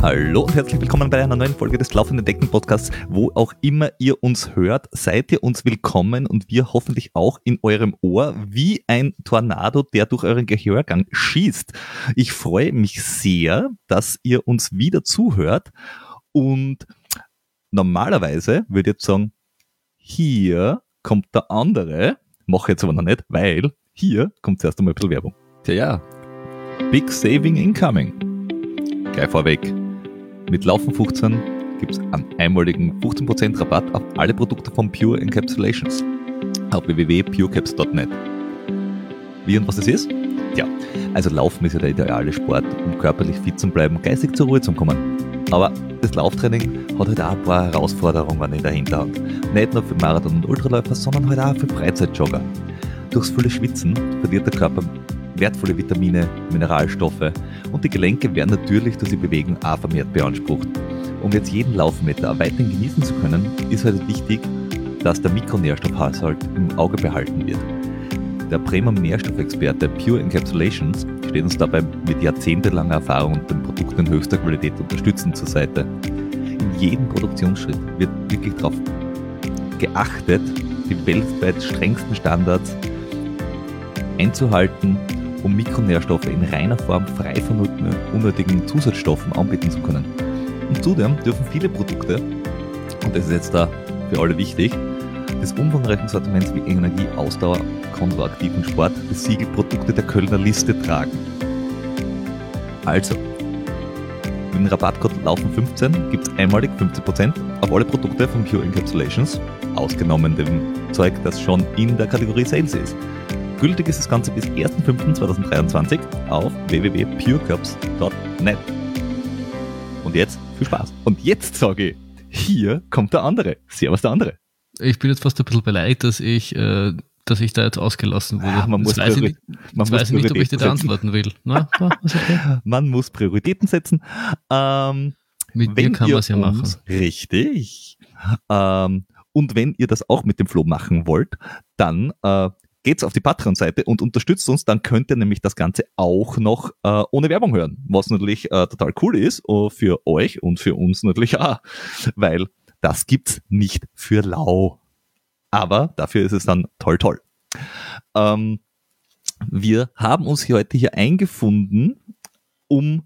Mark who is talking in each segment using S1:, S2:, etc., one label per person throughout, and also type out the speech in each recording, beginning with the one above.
S1: Hallo und herzlich willkommen bei einer neuen Folge des Laufenden Decken Podcasts. Wo auch immer ihr uns hört, seid ihr uns willkommen und wir hoffentlich auch in eurem Ohr wie ein Tornado, der durch euren Gehörgang schießt. Ich freue mich sehr, dass ihr uns wieder zuhört und normalerweise würde ich jetzt sagen, hier kommt der andere, mache jetzt aber noch nicht, weil hier kommt zuerst einmal ein bisschen Werbung. Tja, ja, Big Saving Incoming. Gleich vorweg. Mit Laufen 15 gibt es einen einmaligen 15% Rabatt auf alle Produkte von Pure Encapsulations auf www.purecaps.net. Wie und was das ist? Tja, also Laufen ist ja der ideale Sport, um körperlich fit zu bleiben, geistig zur Ruhe zu kommen. Aber das Lauftraining hat halt auch ein paar Herausforderungen in der Hinterhand. Nicht nur für Marathon- und Ultraläufer, sondern halt auch für Freizeitjogger. Durchs viele Schwitzen verliert der Körper wertvolle Vitamine, Mineralstoffe und die Gelenke werden natürlich durch die Bewegung auch vermehrt beansprucht. Um jetzt jeden Laufmeter weiterhin genießen zu können, ist halt wichtig, dass der Mikronährstoffhaushalt im Auge behalten wird. Der Premium-Nährstoffexperte Pure Encapsulations steht uns dabei mit jahrzehntelanger Erfahrung und den Produkten in höchster Qualität unterstützend zur Seite. In jedem Produktionsschritt wird wirklich darauf geachtet, die weltweit strengsten Standards einzuhalten um Mikronährstoffe in reiner Form frei von unnötigen Zusatzstoffen anbieten zu können. Und zudem dürfen viele Produkte, und das ist jetzt da für alle wichtig, des umfangreichen Sortiments wie Energie, Ausdauer, Kontoaktiv und Sport des Siegelprodukte der Kölner Liste tragen. Also, mit dem Rabattcode Laufen15 gibt es einmalig 15% auf alle Produkte von Pure Encapsulations, ausgenommen dem Zeug, das schon in der Kategorie Sales ist. Gültig ist das Ganze bis 1.5.2023 auf www.purecups.net. Und jetzt viel Spaß. Und jetzt sage ich, hier kommt der andere. Servus der andere.
S2: Ich bin jetzt fast ein bisschen beleidigt, dass ich, äh, dass ich da jetzt ausgelassen wurde. Ja,
S1: man muss, weiß ich, man
S2: muss weiß nicht, ob ich dir antworten will. Na,
S1: okay. Man muss Prioritäten setzen. Ähm,
S2: mit dir kann man es ja machen.
S1: Richtig. Ähm, und wenn ihr das auch mit dem Flo machen wollt, dann äh, geht's auf die Patreon-Seite und unterstützt uns, dann könnt ihr nämlich das Ganze auch noch äh, ohne Werbung hören, was natürlich äh, total cool ist uh, für euch und für uns natürlich auch, weil das gibt's nicht für lau. Aber dafür ist es dann toll, toll. Ähm, wir haben uns heute hier eingefunden, um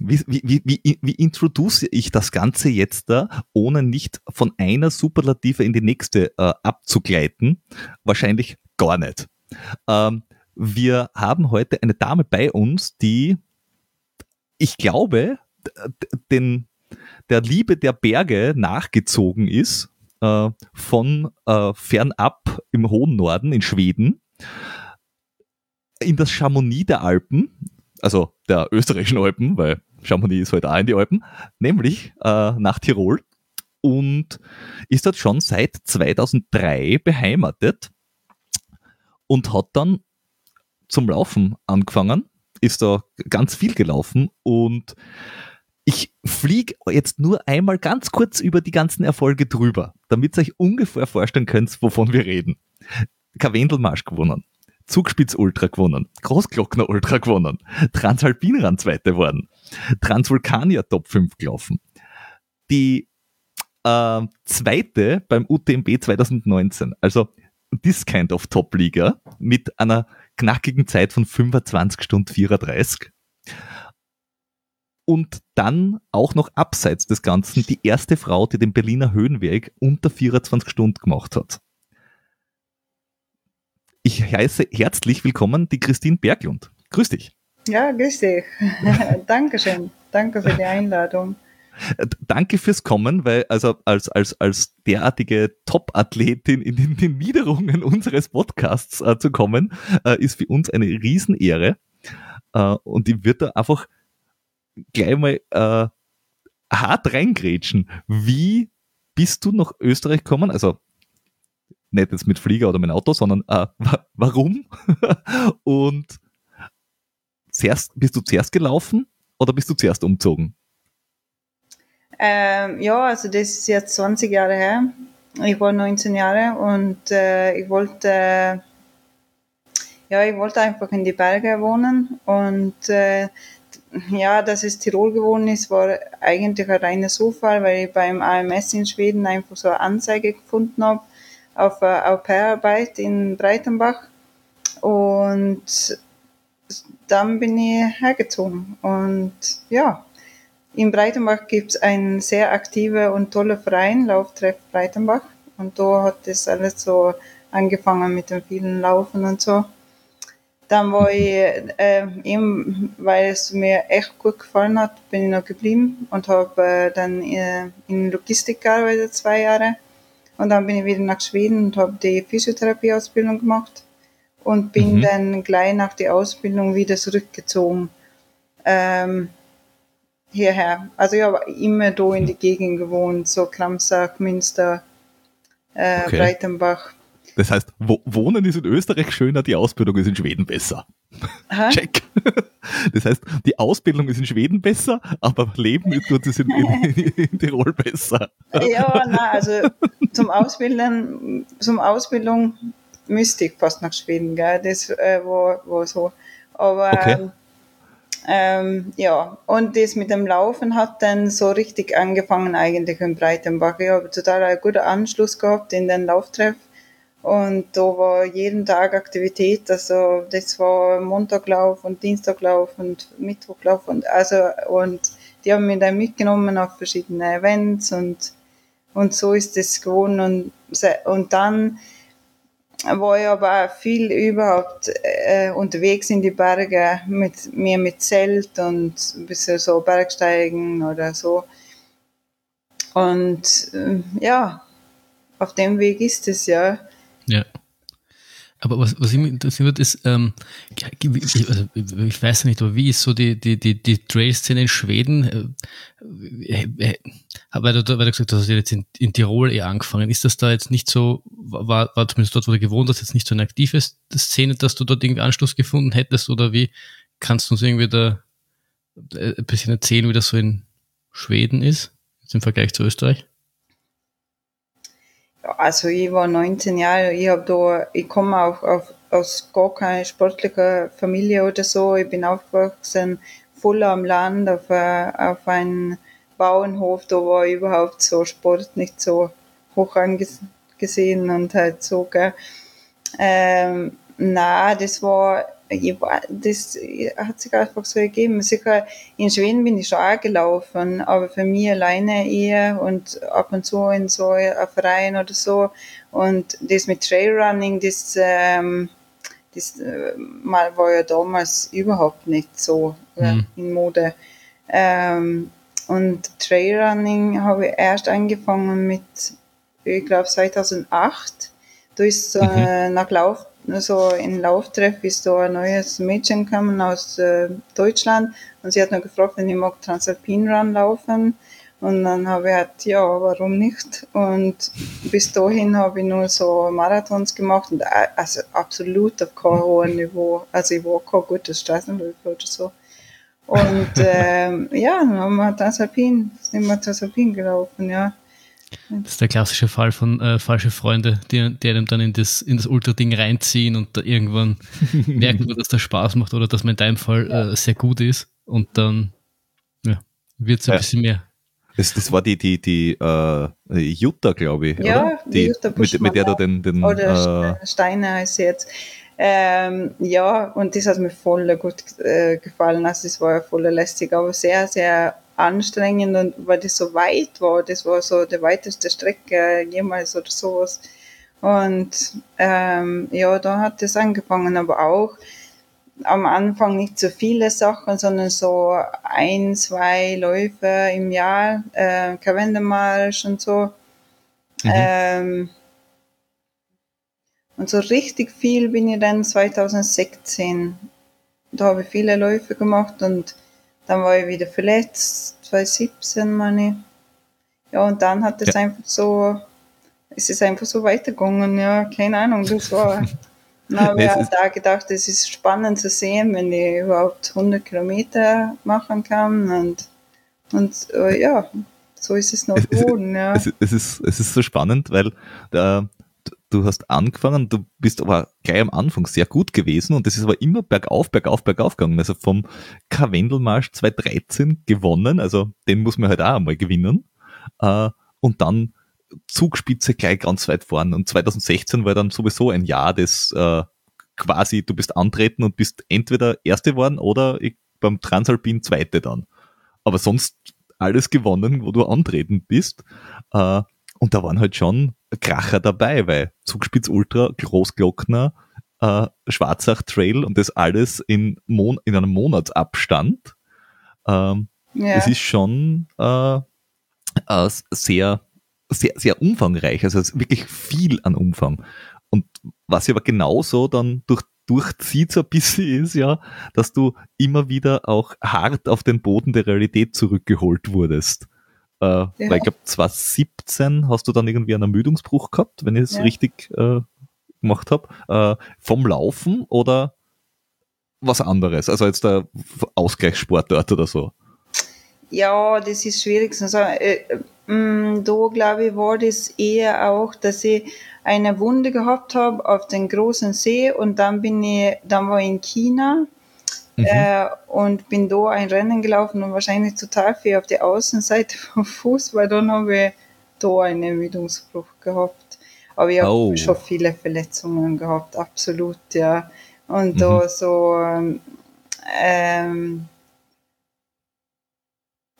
S1: wie, wie, wie, wie introduce ich das Ganze jetzt da, ohne nicht von einer Superlative in die nächste äh, abzugleiten? Wahrscheinlich gar nicht. Ähm, wir haben heute eine Dame bei uns, die, ich glaube, den, der Liebe der Berge nachgezogen ist, äh, von äh, fernab im hohen Norden in Schweden in das Chamonix der Alpen, also der österreichischen Alpen, weil Chamonix ist halt auch in die Alpen, nämlich äh, nach Tirol und ist dort schon seit 2003 beheimatet und hat dann zum Laufen angefangen, ist da ganz viel gelaufen und ich fliege jetzt nur einmal ganz kurz über die ganzen Erfolge drüber, damit ihr euch ungefähr vorstellen könnt, wovon wir reden. Karwendelmarsch gewonnen, Zugspitz Ultra gewonnen, Großglockner Ultra gewonnen, Transalpinrand zweite geworden, Transvulkania Top 5 gelaufen. Die äh, zweite beim UTMB 2019, also this kind of Top-Liga mit einer knackigen Zeit von 25 Stunden 34. Und dann auch noch abseits des Ganzen die erste Frau, die den Berliner Höhenweg unter 24 Stunden gemacht hat. Ich heiße herzlich willkommen die Christine Berglund. Grüß dich.
S3: Ja, grüß dich. Dankeschön. Danke für die Einladung.
S1: Danke fürs Kommen, weil also als, als, als derartige Top-Athletin in den, den, Niederungen unseres Podcasts äh, zu kommen, äh, ist für uns eine Riesenehre. Äh, und ich würde da einfach gleich mal äh, hart reingrätschen. Wie bist du nach Österreich gekommen? Also nicht jetzt mit Flieger oder mit Auto, sondern äh, warum? und zuerst, bist du zuerst gelaufen oder bist du zuerst umgezogen?
S3: Ähm, ja, also das ist jetzt 20 Jahre her. ich war 19 Jahre und äh, ich wollte, ja, ich wollte einfach in die Berge wohnen und äh, ja, dass es Tirol geworden ist, war eigentlich ein reiner Zufall, weil ich beim AMS in Schweden einfach so eine Anzeige gefunden habe auf eine Au-pair-Arbeit in Breitenbach und dann bin ich hergezogen und ja, in Breitenbach gibt es einen sehr aktiven und tollen Verein, Lauftreff Breitenbach. Und da hat das alles so angefangen mit dem vielen Laufen und so. Dann war ich, äh, eben, weil es mir echt gut gefallen hat, bin ich noch geblieben und habe äh, dann äh, in Logistik gearbeitet, zwei Jahre. Und dann bin ich wieder nach Schweden und habe die Physiotherapieausbildung gemacht und bin mhm. dann gleich nach der Ausbildung wieder zurückgezogen. Ähm, hierher. Also ich habe immer da in die Gegend gewohnt, so Kramsach, Münster, äh, okay. Breitenbach.
S1: Das heißt, wo, Wohnen ist in Österreich schöner, die Ausbildung ist in Schweden besser. Aha. Check. Das heißt, die Ausbildung ist in Schweden besser, aber Leben ist es in, in, in, Tirol besser.
S3: Ja, nein, also zum Ausbilden, zum Ausbildung müsste ich fast nach Schweden, gell? Das äh, war, war so. Aber okay. ähm, ja, und das mit dem Laufen hat dann so richtig angefangen eigentlich in Breitenbach. Ich habe total einen guten Anschluss gehabt in den Lauftreff und da war jeden Tag Aktivität, also das war Montaglauf und Dienstaglauf und Mittwochlauf und also und die haben mich dann mitgenommen auf verschiedene Events und und so ist es geworden und und dann war ich aber auch viel überhaupt äh, unterwegs in die Berge mit mir mit Zelt und ein bisschen so Bergsteigen oder so. Und äh, ja, auf dem Weg ist es ja.
S2: Ja. Aber was, was ich mich interessieren würde, ist, ähm, also ich weiß nicht, aber wie ist so die, die, die, die Trail-Szene in Schweden? Äh, äh, äh, weil, du, weil du gesagt hast, du hast jetzt in, in Tirol eher angefangen. Ist das da jetzt nicht so, war, war zumindest dort, wo du gewohnt hast, jetzt nicht so eine aktive Szene, dass du dort irgendwie Anschluss gefunden hättest? Oder wie kannst du uns irgendwie da ein bisschen erzählen, wie das so in Schweden ist, jetzt im Vergleich zu Österreich?
S3: Also ich war 19 Jahre, ich habe da, ich komme auch auf, aus gar keiner sportlichen Familie oder so. Ich bin aufgewachsen voll am Land auf, auf einem Bauernhof, da war überhaupt so Sport nicht so hoch angesehen und halt so, gell. Ähm, na, das war das hat sich einfach so ergeben. Sicher, in Schweden bin ich schon auch gelaufen, aber für mich alleine eher und ab und zu in so einem Verein oder so. Und das mit Trailrunning, das, ähm, das äh, mal war ja damals überhaupt nicht so mhm. in Mode. Ähm, und Trailrunning habe ich erst angefangen mit, ich glaube, 2008. Da ist äh, mhm. nach Lauf so in Lauftreff ist da ein neues Mädchen gekommen aus äh, Deutschland und sie hat noch gefragt, wenn ich mag Transalpin Run laufen. Und dann habe ich gesagt, ja, warum nicht? Und bis dahin habe ich nur so Marathons gemacht und äh, also absolut auf keinem hohen Niveau. Also ich war kein guter Straßenläufer oder so. Und ähm, ja, dann haben wir Transalpin, sind wir Transalpin gelaufen, ja.
S2: Das ist der klassische Fall von äh, falsche Freunde, die, die einem dann in das, in das Ultra-Ding reinziehen und da irgendwann merken, dass das Spaß macht oder dass man in deinem Fall äh, sehr gut ist und dann ja, wird es ein ja. bisschen mehr.
S1: Das, das war die, die, die äh, Jutta, glaube ich.
S3: Ja,
S1: oder? Die,
S3: Jutta
S1: mit, mit der du den. den
S3: oder äh, Steiner heißt sie jetzt. Ähm, ja, und das hat mir voll gut äh, gefallen. Also, es war ja voll lästig, aber sehr, sehr anstrengend und weil das so weit war, das war so die weiteste Strecke jemals oder sowas. Und ähm, ja, da hat es angefangen, aber auch am Anfang nicht so viele Sachen, sondern so ein, zwei Läufe im Jahr, äh, Kalendermarsch und so. Mhm. Ähm, und so richtig viel bin ich dann 2016. Da habe ich viele Läufe gemacht und dann war ich wieder verletzt, 2017 meine ich. Ja, und dann hat es ja. einfach so, es ist einfach so weitergegangen, ja, keine Ahnung, das war, dann habe ich da gedacht, es ist spannend zu sehen, wenn ich überhaupt 100 Kilometer machen kann und, und uh, ja, so ist es noch geworden, ja.
S1: Es, es, ist, es ist so spannend, weil da, du hast angefangen, du bist aber gleich am Anfang sehr gut gewesen und es ist aber immer bergauf, bergauf, bergauf gegangen. Also vom Karwendelmarsch 2013 gewonnen, also den muss man halt auch einmal gewinnen. Äh, und dann Zugspitze gleich ganz weit vorn. Und 2016 war dann sowieso ein Jahr des äh, quasi, du bist antreten und bist entweder Erste geworden oder ich, beim Transalpin Zweite dann. Aber sonst alles gewonnen, wo du antreten bist. Äh, und da waren halt schon Kracher dabei, weil Zugspitz Ultra, Großglockner, äh, Schwarzach Trail und das alles in, Mon in einem Monatsabstand. Ähm, ja. Es ist schon äh, äh, sehr, sehr, sehr umfangreich, also wirklich viel an Umfang. Und was aber genauso dann durch, durchzieht so ein bisschen ist ja, dass du immer wieder auch hart auf den Boden der Realität zurückgeholt wurdest. Äh, ja. Weil ich glaube, 2017 hast du dann irgendwie einen Ermüdungsbruch gehabt, wenn ich es ja. richtig äh, gemacht habe, äh, vom Laufen oder was anderes? Also jetzt der Ausgleichssportort oder so.
S3: Ja, das ist schwierig zu sagen. Äh, äh, da glaube ich, war das eher auch, dass ich eine Wunde gehabt habe auf den großen See und dann bin ich, dann war ich in China mhm. äh, und bin da ein Rennen gelaufen und wahrscheinlich total viel auf die Außenseite vom Fuß, weil dann habe ich da einen Ermüdungsbruch gehabt. Aber ich habe oh. schon viele Verletzungen gehabt, absolut, ja. Und mhm. da so, ähm,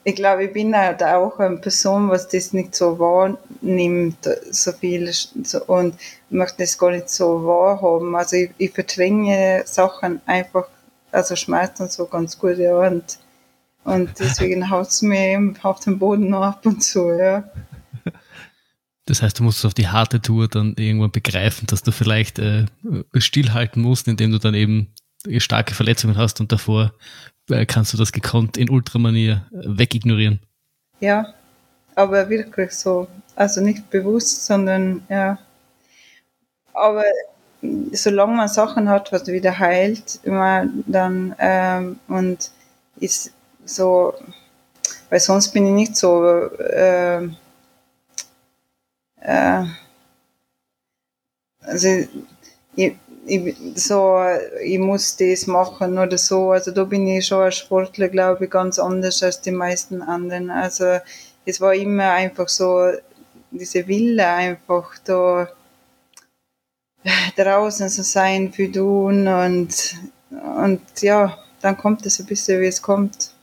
S3: ich glaube, ich bin halt auch eine Person, was das nicht so wahrnimmt, so viel, und möchte das gar nicht so wahrhaben. Also ich, ich verdränge Sachen einfach, also Schmerzen so ganz gut, ja, und, und deswegen haut es mir eben auf den Boden noch ab und zu, ja.
S2: Das heißt, du musst es auf die harte Tour dann irgendwann begreifen, dass du vielleicht äh, stillhalten musst, indem du dann eben starke Verletzungen hast und davor äh, kannst du das gekonnt in Ultramanier äh, wegignorieren.
S3: Ja, aber wirklich so. Also nicht bewusst, sondern ja. Aber solange man Sachen hat, was wieder heilt, immer dann ähm, und ist so, weil sonst bin ich nicht so äh, äh, also ich, ich, so, ich muss das machen oder so. Also da bin ich schon als Sportler, glaube ich, ganz anders als die meisten anderen. Also es war immer einfach so diese Wille einfach da draußen zu sein für tun und, und ja, dann kommt es ein bisschen, wie es kommt.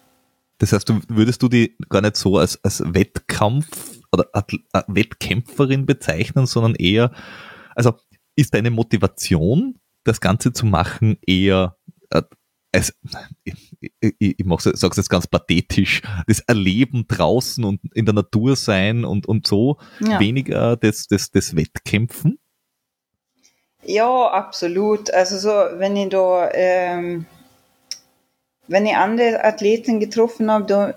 S1: Das heißt, du, würdest du die gar nicht so als, als Wettkampf oder äh, Wettkämpferin bezeichnen, sondern eher, also ist deine Motivation, das Ganze zu machen, eher äh, es, ich, ich, ich sage es jetzt ganz pathetisch, das Erleben draußen und in der Natur sein und, und so, ja. weniger das, das, das Wettkämpfen?
S3: Ja, absolut. Also so, wenn ich da, ähm, wenn ich andere Athleten getroffen habe, da,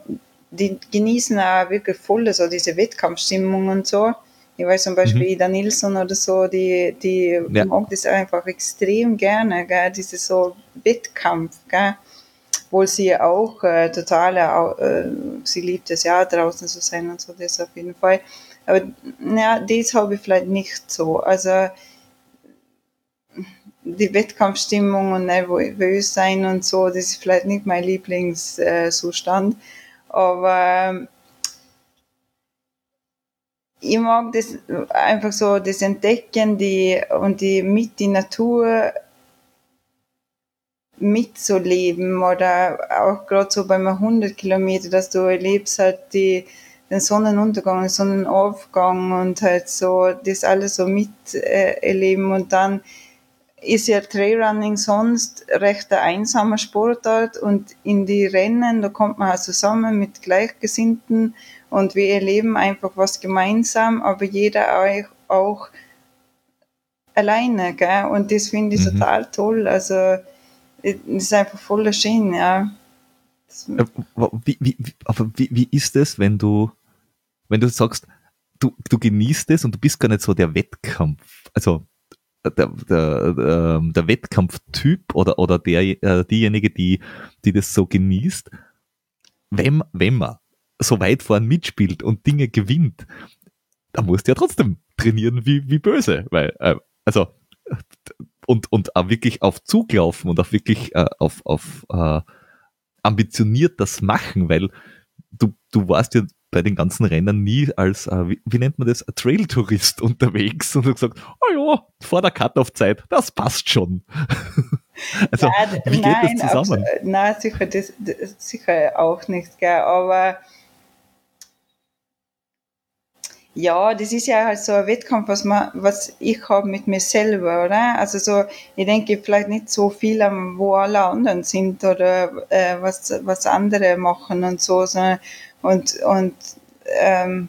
S3: die genießen auch wirklich voll so diese Wettkampfstimmung und so. Ich weiß zum Beispiel mhm. Ida Nilsson oder so, die, die ja. mag das einfach extrem gerne, gell? diese so Wettkampf, gell? obwohl sie auch äh, total, äh, sie liebt es ja draußen zu sein und so, das auf jeden Fall. Aber ja, das habe ich vielleicht nicht so. Also die Wettkampfstimmung und nervös sein und so, das ist vielleicht nicht mein Lieblingszustand. Aber ich mag das einfach so, das Entdecken die, und die mit die Natur mitzuleben oder auch gerade so beim 100 Kilometer, dass du erlebst halt die, den Sonnenuntergang, den Sonnenaufgang und halt so das alles so miterleben äh, und dann ist ja Trailrunning sonst recht ein einsamer Sportart und in die Rennen, da kommt man halt zusammen mit Gleichgesinnten und wir erleben einfach was gemeinsam, aber jeder auch, auch alleine, gell? Und das finde ich mhm. total toll. Also, es ist einfach voller schön, ja.
S1: Äh, wie, wie, aber wie, wie ist es, wenn du, wenn du sagst, du, du genießt es und du bist gar nicht so der Wettkampf, also der, der, ähm, der Wettkampftyp oder, oder der, äh, diejenige, die, die das so genießt, wenn, wenn man so weit vorn mitspielt und Dinge gewinnt, da musst du ja trotzdem trainieren wie, wie böse, weil, äh, also, und, und auch wirklich auf Zug laufen und auch wirklich äh, auf, auf äh, ambitioniert das machen, weil du, du warst ja bei den ganzen Rennen nie als, äh, wie, wie, nennt man das, Trail-Tourist unterwegs und du gesagt, oh ja, vor der Cut-Off-Zeit, das passt schon.
S3: also, nein, wie geht nein, das zusammen? Nein, sicher, das, das, sicher auch nicht, gell, aber ja, das ist ja halt so ein Wettkampf, was man, was ich habe mit mir selber, oder? Also so, ich denke vielleicht nicht so viel an, wo alle anderen sind oder äh, was, was andere machen und so, sondern und, und ähm,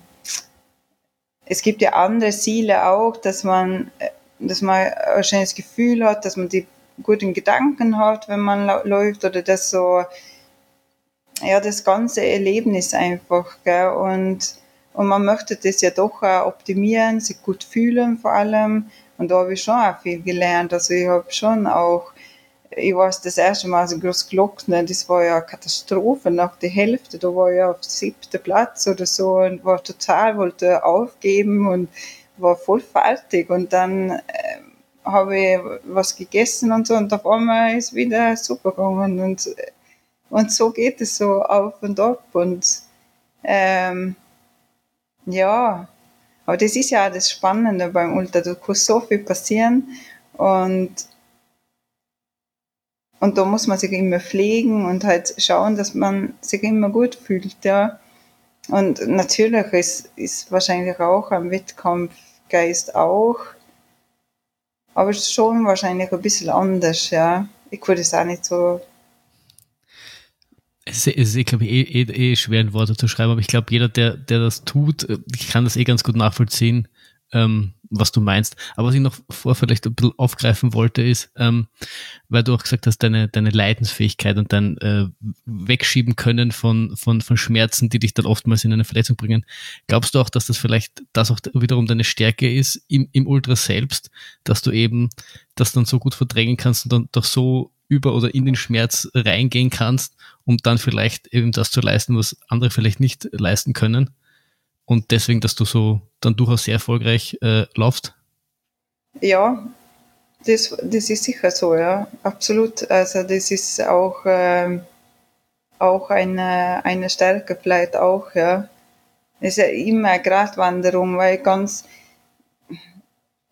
S3: es gibt ja andere Ziele auch, dass man, dass man ein schönes Gefühl hat, dass man die guten Gedanken hat, wenn man läuft oder das so, ja, das ganze Erlebnis einfach, gell? Und und man möchte das ja doch auch optimieren, sich gut fühlen vor allem. Und da habe ich schon auch viel gelernt. Also ich habe schon auch, ich war das erste Mal so groß Glockner, das war ja eine Katastrophe nach der Hälfte. Da war ich auf siebten Platz oder so und war total, wollte aufgeben und war voll fertig. Und dann äh, habe ich was gegessen und so und auf einmal ist wieder super gegangen. Und, und so geht es so auf und ab. Und ähm, ja, aber das ist ja auch das Spannende beim Ultra. Du kannst so viel passieren und, und da muss man sich immer pflegen und halt schauen, dass man sich immer gut fühlt, ja. Und natürlich ist, ist wahrscheinlich auch ein Wettkampfgeist auch, aber schon wahrscheinlich ein bisschen anders, ja. Ich würde es auch nicht so
S2: es ist, ich glaube, eh, eh, eh schwer in Worte zu schreiben, aber ich glaube, jeder, der, der das tut, äh, ich kann das eh ganz gut nachvollziehen, ähm, was du meinst. Aber was ich noch vor vielleicht ein bisschen aufgreifen wollte, ist, ähm, weil du auch gesagt hast, deine, deine Leidensfähigkeit und dein äh, Wegschieben können von, von, von Schmerzen, die dich dann oftmals in eine Verletzung bringen. Glaubst du auch, dass das vielleicht das auch wiederum deine Stärke ist im, im Ultra selbst, dass du eben das dann so gut verdrängen kannst und dann doch so über oder in den Schmerz reingehen kannst, um dann vielleicht eben das zu leisten, was andere vielleicht nicht leisten können. Und deswegen, dass du so dann durchaus sehr erfolgreich äh, laufst?
S3: Ja, das, das ist sicher so, ja, absolut. Also das ist auch, ähm, auch eine, eine Stärke vielleicht auch, ja. Es ist ja immer eine Gratwanderung, weil ganz,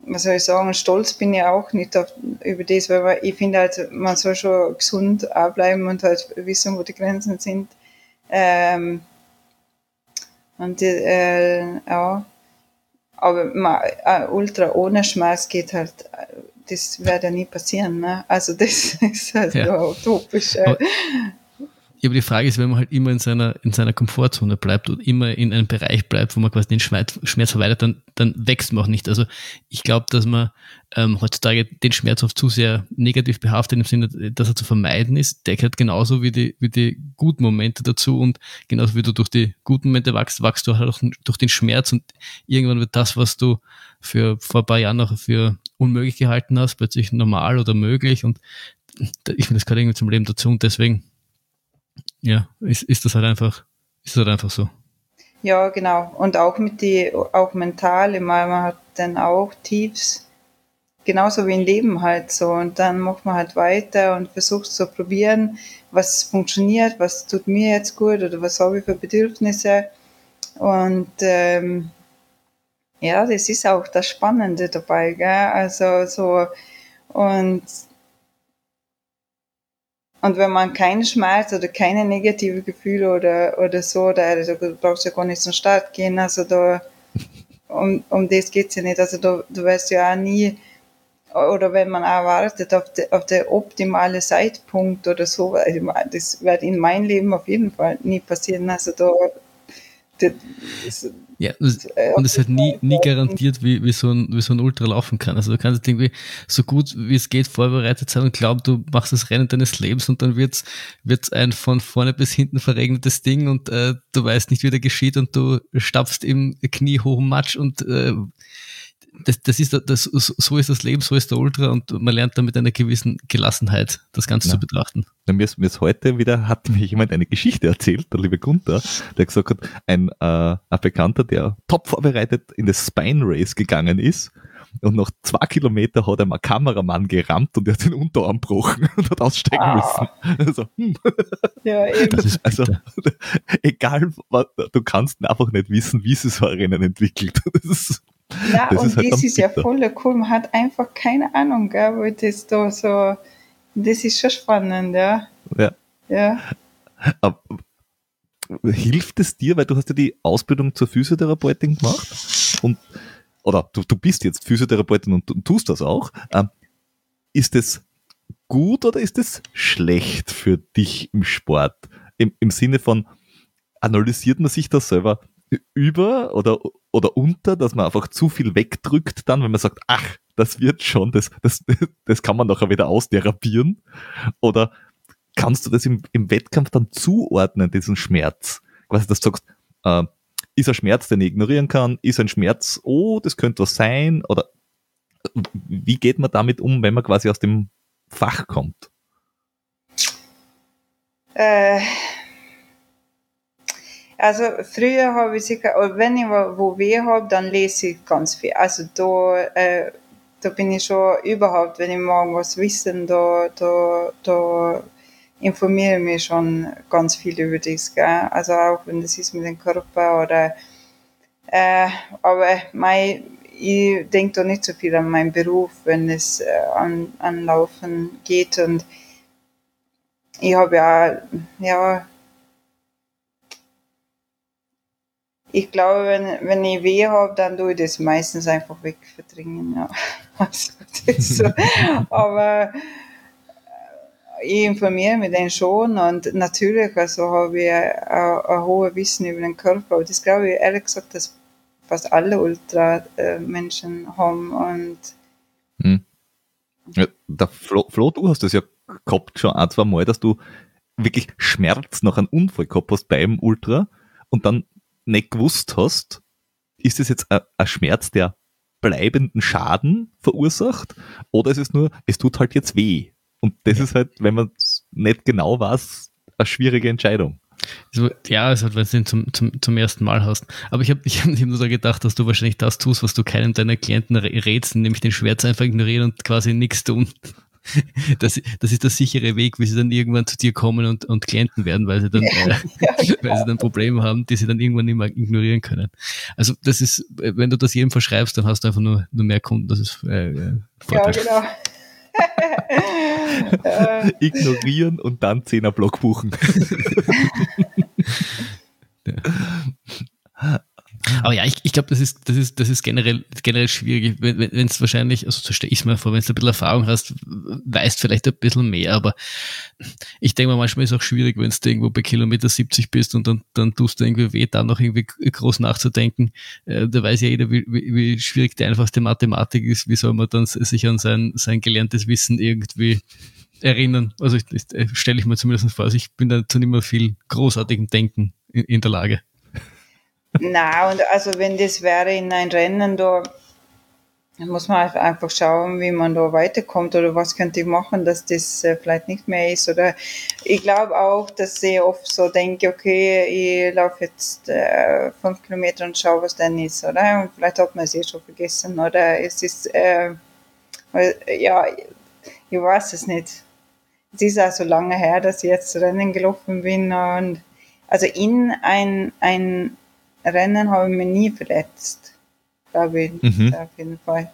S3: was soll ich sagen, stolz bin ich auch nicht auf, über das, weil ich finde halt, man soll schon gesund bleiben und halt wissen, wo die Grenzen sind. Ähm, und die, äh, ja, aber man, äh, Ultra ohne Schmerz geht halt, das wird ja nie passieren, ne? Also das ist halt ja. utopisch. Äh.
S2: Ja, aber die Frage ist, wenn man halt immer in seiner, in seiner Komfortzone bleibt und immer in einem Bereich bleibt, wo man quasi den Schmerz, Schmerz verweigert, dann, dann wächst man auch nicht. Also ich glaube, dass man ähm, heutzutage den Schmerz oft zu sehr negativ behaftet im Sinne, dass er zu vermeiden ist. Der gehört genauso wie die, wie die guten Momente dazu und genauso wie du durch die guten Momente wachst, wachst du halt auch durch den Schmerz und irgendwann wird das, was du für vor ein paar Jahren noch für unmöglich gehalten hast, plötzlich normal oder möglich und ich finde, das gehört irgendwie zum Leben dazu und deswegen ja, ist, ist das halt einfach, ist das halt einfach so.
S3: Ja, genau. Und auch mit die, auch mental, immer, man hat dann auch Tiefs, genauso wie im Leben halt so. Und dann macht man halt weiter und versucht zu probieren, was funktioniert, was tut mir jetzt gut oder was habe ich für Bedürfnisse. Und ähm, ja, das ist auch das Spannende dabei, gell? Also so und und wenn man keinen Schmerz oder keine negative Gefühle oder, oder so, da, brauchst du ja gar nicht zum Start gehen. Also da, um, um das geht's ja nicht. Also da, du weißt ja auch nie, oder wenn man auch wartet auf, de, auf der optimale Zeitpunkt oder so, also das wird in meinem Leben auf jeden Fall nie passieren. Also da,
S2: das, ja, und es hat nie, nie garantiert, wie, wie, so ein, wie so ein Ultra laufen kann. Also du kannst irgendwie so gut wie es geht vorbereitet sein und glauben, du machst das Rennen deines Lebens und dann wird's wird's ein von vorne bis hinten verregnetes Ding und äh, du weißt nicht, wie der geschieht und du stapfst im Knie hoch Matsch und äh, das, das ist das, so ist das Leben, so ist der Ultra und man lernt dann mit einer gewissen Gelassenheit das Ganze ja. zu betrachten.
S1: Ja, mir, ist, mir ist heute wieder, hat mir jemand eine Geschichte erzählt, der liebe Gunther, der gesagt hat, ein, äh, ein Bekannter, der top vorbereitet in das Spine Race gegangen ist und nach zwei Kilometer hat er ein Kameramann gerammt und er hat den Unterarm gebrochen und hat aussteigen ah. müssen. Also, hm. Ja, eben. also, egal, was, du kannst einfach nicht wissen, wie sich so ein Rennen entwickelt. Das ist,
S3: ja, das und ist halt das ist ja voll cool. Man hat einfach keine Ahnung, gell, wo das da so, das ist schon spannend, ja.
S1: Ja. ja. Aber, hilft es dir, weil du hast ja die Ausbildung zur Physiotherapeutin gemacht und oder du, du bist jetzt Physiotherapeutin und, und tust das auch. Ähm, ist es gut oder ist es schlecht für dich im Sport? Im, Im Sinne von, analysiert man sich das selber über oder, oder unter, dass man einfach zu viel wegdrückt dann, wenn man sagt, ach, das wird schon, das, das, das kann man nachher wieder austherapieren? Oder kannst du das im, im Wettkampf dann zuordnen, diesen Schmerz? Quasi, dass du sagst, äh, ist ein Schmerz, den ich ignorieren kann? Ist ein Schmerz, oh, das könnte was sein? Oder wie geht man damit um, wenn man quasi aus dem Fach kommt?
S3: Äh, also früher habe ich sicher, wenn ich wo weh habe, dann lese ich ganz viel. Also da, äh, da bin ich schon überhaupt, wenn ich morgen was wissen, da, da, da informiere mich schon ganz viel über das. Gell? Also auch wenn das ist mit dem Körper oder äh, aber mein, ich denke da nicht so viel an meinen Beruf, wenn es äh, an, an Laufen geht und ich habe ja, ja, ich glaube, wenn, wenn ich weh habe, dann tue ich das meistens einfach wegverdringen. Ja. Also, so. Aber ich informiere mich dann schon und natürlich also habe ich ein, ein hohes Wissen über den Körper. Aber das glaube ich ehrlich gesagt, dass fast alle Ultra-Menschen haben. Und hm.
S1: ja, der Flo, Flo, du hast das ja gehabt schon ein, zwei Mal, dass du wirklich Schmerz nach einem Unfall gehabt hast beim Ultra und dann nicht gewusst hast, ist das jetzt ein, Schmerz, der bleibenden Schaden verursacht oder ist es nur, es tut halt jetzt weh. Und das ja. ist halt, wenn man nicht genau weiß, eine schwierige Entscheidung.
S2: Also, ja, es hat, wenn du den zum, zum, zum ersten Mal hast. Aber ich habe ich hab nur so gedacht, dass du wahrscheinlich das tust, was du keinem deiner Klienten rätst, nämlich den Schmerz einfach ignorieren und quasi nichts tun. Das, das ist der sichere Weg, wie sie dann irgendwann zu dir kommen und, und Klienten werden, weil sie dann, äh, weil sie dann Probleme haben, die sie dann irgendwann nicht mehr ignorieren können. Also das ist, wenn du das jedem verschreibst, dann hast du einfach nur, nur mehr Kunden. Das ist äh, äh
S3: Ja, genau.
S1: Ignorieren und dann 10er Block buchen.
S2: ja. Aber ja, ich, ich glaube, das ist, das ist, das ist generell, generell schwierig. Wenn es wahrscheinlich, also so stelle ich es mir vor, wenn du ein bisschen Erfahrung hast, weißt vielleicht ein bisschen mehr, aber ich denke mal, manchmal ist es auch schwierig, wenn du irgendwo bei Kilometer 70 bist und dann, dann tust du irgendwie weh, dann noch irgendwie groß nachzudenken. Äh, da weiß ja jeder, wie, wie, wie schwierig die einfachste Mathematik ist. Wie soll man dann sich an sein, sein gelerntes Wissen irgendwie erinnern? Also ich, ich, stelle ich mir zumindest vor, also ich bin dazu nicht mehr viel großartigem Denken in, in der Lage.
S3: Na und also wenn das wäre in ein Rennen, da muss man einfach schauen, wie man da weiterkommt oder was könnte ich machen, dass das äh, vielleicht nicht mehr ist. Oder ich glaube auch, dass ich oft so denke, okay, ich laufe jetzt äh, fünf Kilometer und schaue, was dann ist, oder? Und vielleicht hat man es eh schon vergessen, oder es ist, äh, ja, ich weiß es nicht. Es ist auch so lange her, dass ich jetzt Rennen gelaufen bin und also in ein, ein Rennen habe ich mich nie verletzt. Glaube ich, mhm. auf jeden Fall.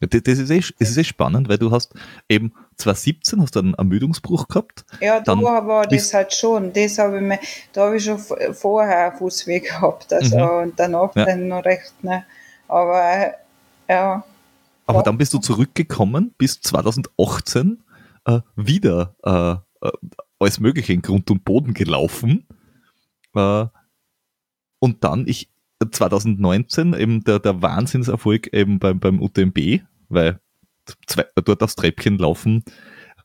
S1: Das ist, eh, das ist eh spannend, weil du hast eben 2017 hast du einen Ermüdungsbruch gehabt.
S3: Ja, da war das halt schon. Das habe ich mir, da habe ich schon vorher Fußweg gehabt. Also, mhm. Und danach ja. dann noch recht. Ne? Aber ja.
S1: Aber dann bist du zurückgekommen bis 2018 äh, wieder äh, äh, alles Mögliche in Grund und Boden gelaufen. Äh, und dann, ich, 2019 eben der, der Wahnsinnserfolg eben beim, beim UTMB, weil zwei, dort aufs Treppchen laufen